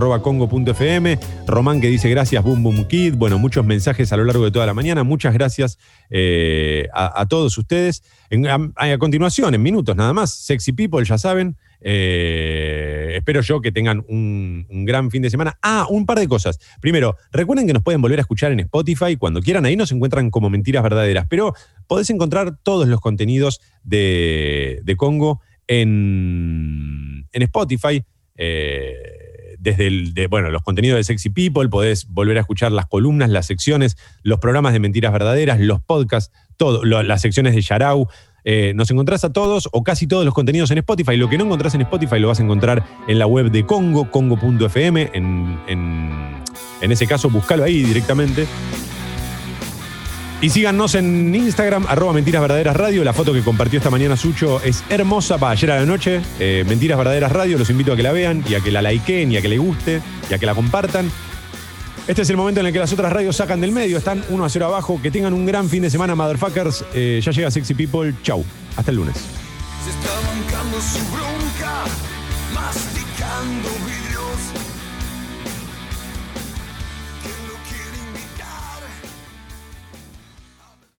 Román que dice gracias Boom Boom Kid. Bueno, muchos mensajes a lo largo de toda la mañana. Muchas gracias eh, a, todos ustedes. A continuación, en minutos nada más, Sexy People, ya saben. Eh, espero yo que tengan un, gran fin de semana. Ah, un par de cosas. Primero, recuerden que nos pueden volver a escuchar en Spotify cuando quieran. Ahí nos encuentran como mentiras verdaderas. Pero podés encontrar todos los contenidos de, Congo en, en Spotify. Eh, desde bueno, los contenidos de Sexy People, podés volver a escuchar las columnas, las secciones, los programas de mentiras verdaderas, los podcasts, todo, lo- las secciones de Yarau. Eh, nos encontrás a todos o casi todos los contenidos en Spotify. Lo que no encontrás en Spotify lo vas a encontrar en la web de Congo, congo.fm. En, en, ese caso, búscalo ahí directamente. Y síganos en Instagram, arroba Mentiras Verdaderas Radio. La foto que compartió esta mañana Sucho es hermosa para ayer a la noche. Eh, Mentiras Verdaderas Radio, los invito a que la vean y a que la likeen y a que le guste y a que la compartan. Este es el momento en el que las otras radios sacan del medio, están 1 a 0 abajo. Que tengan un gran fin de semana, motherfuckers. Eh, ya llega Sexy People. Chau. Hasta el lunes.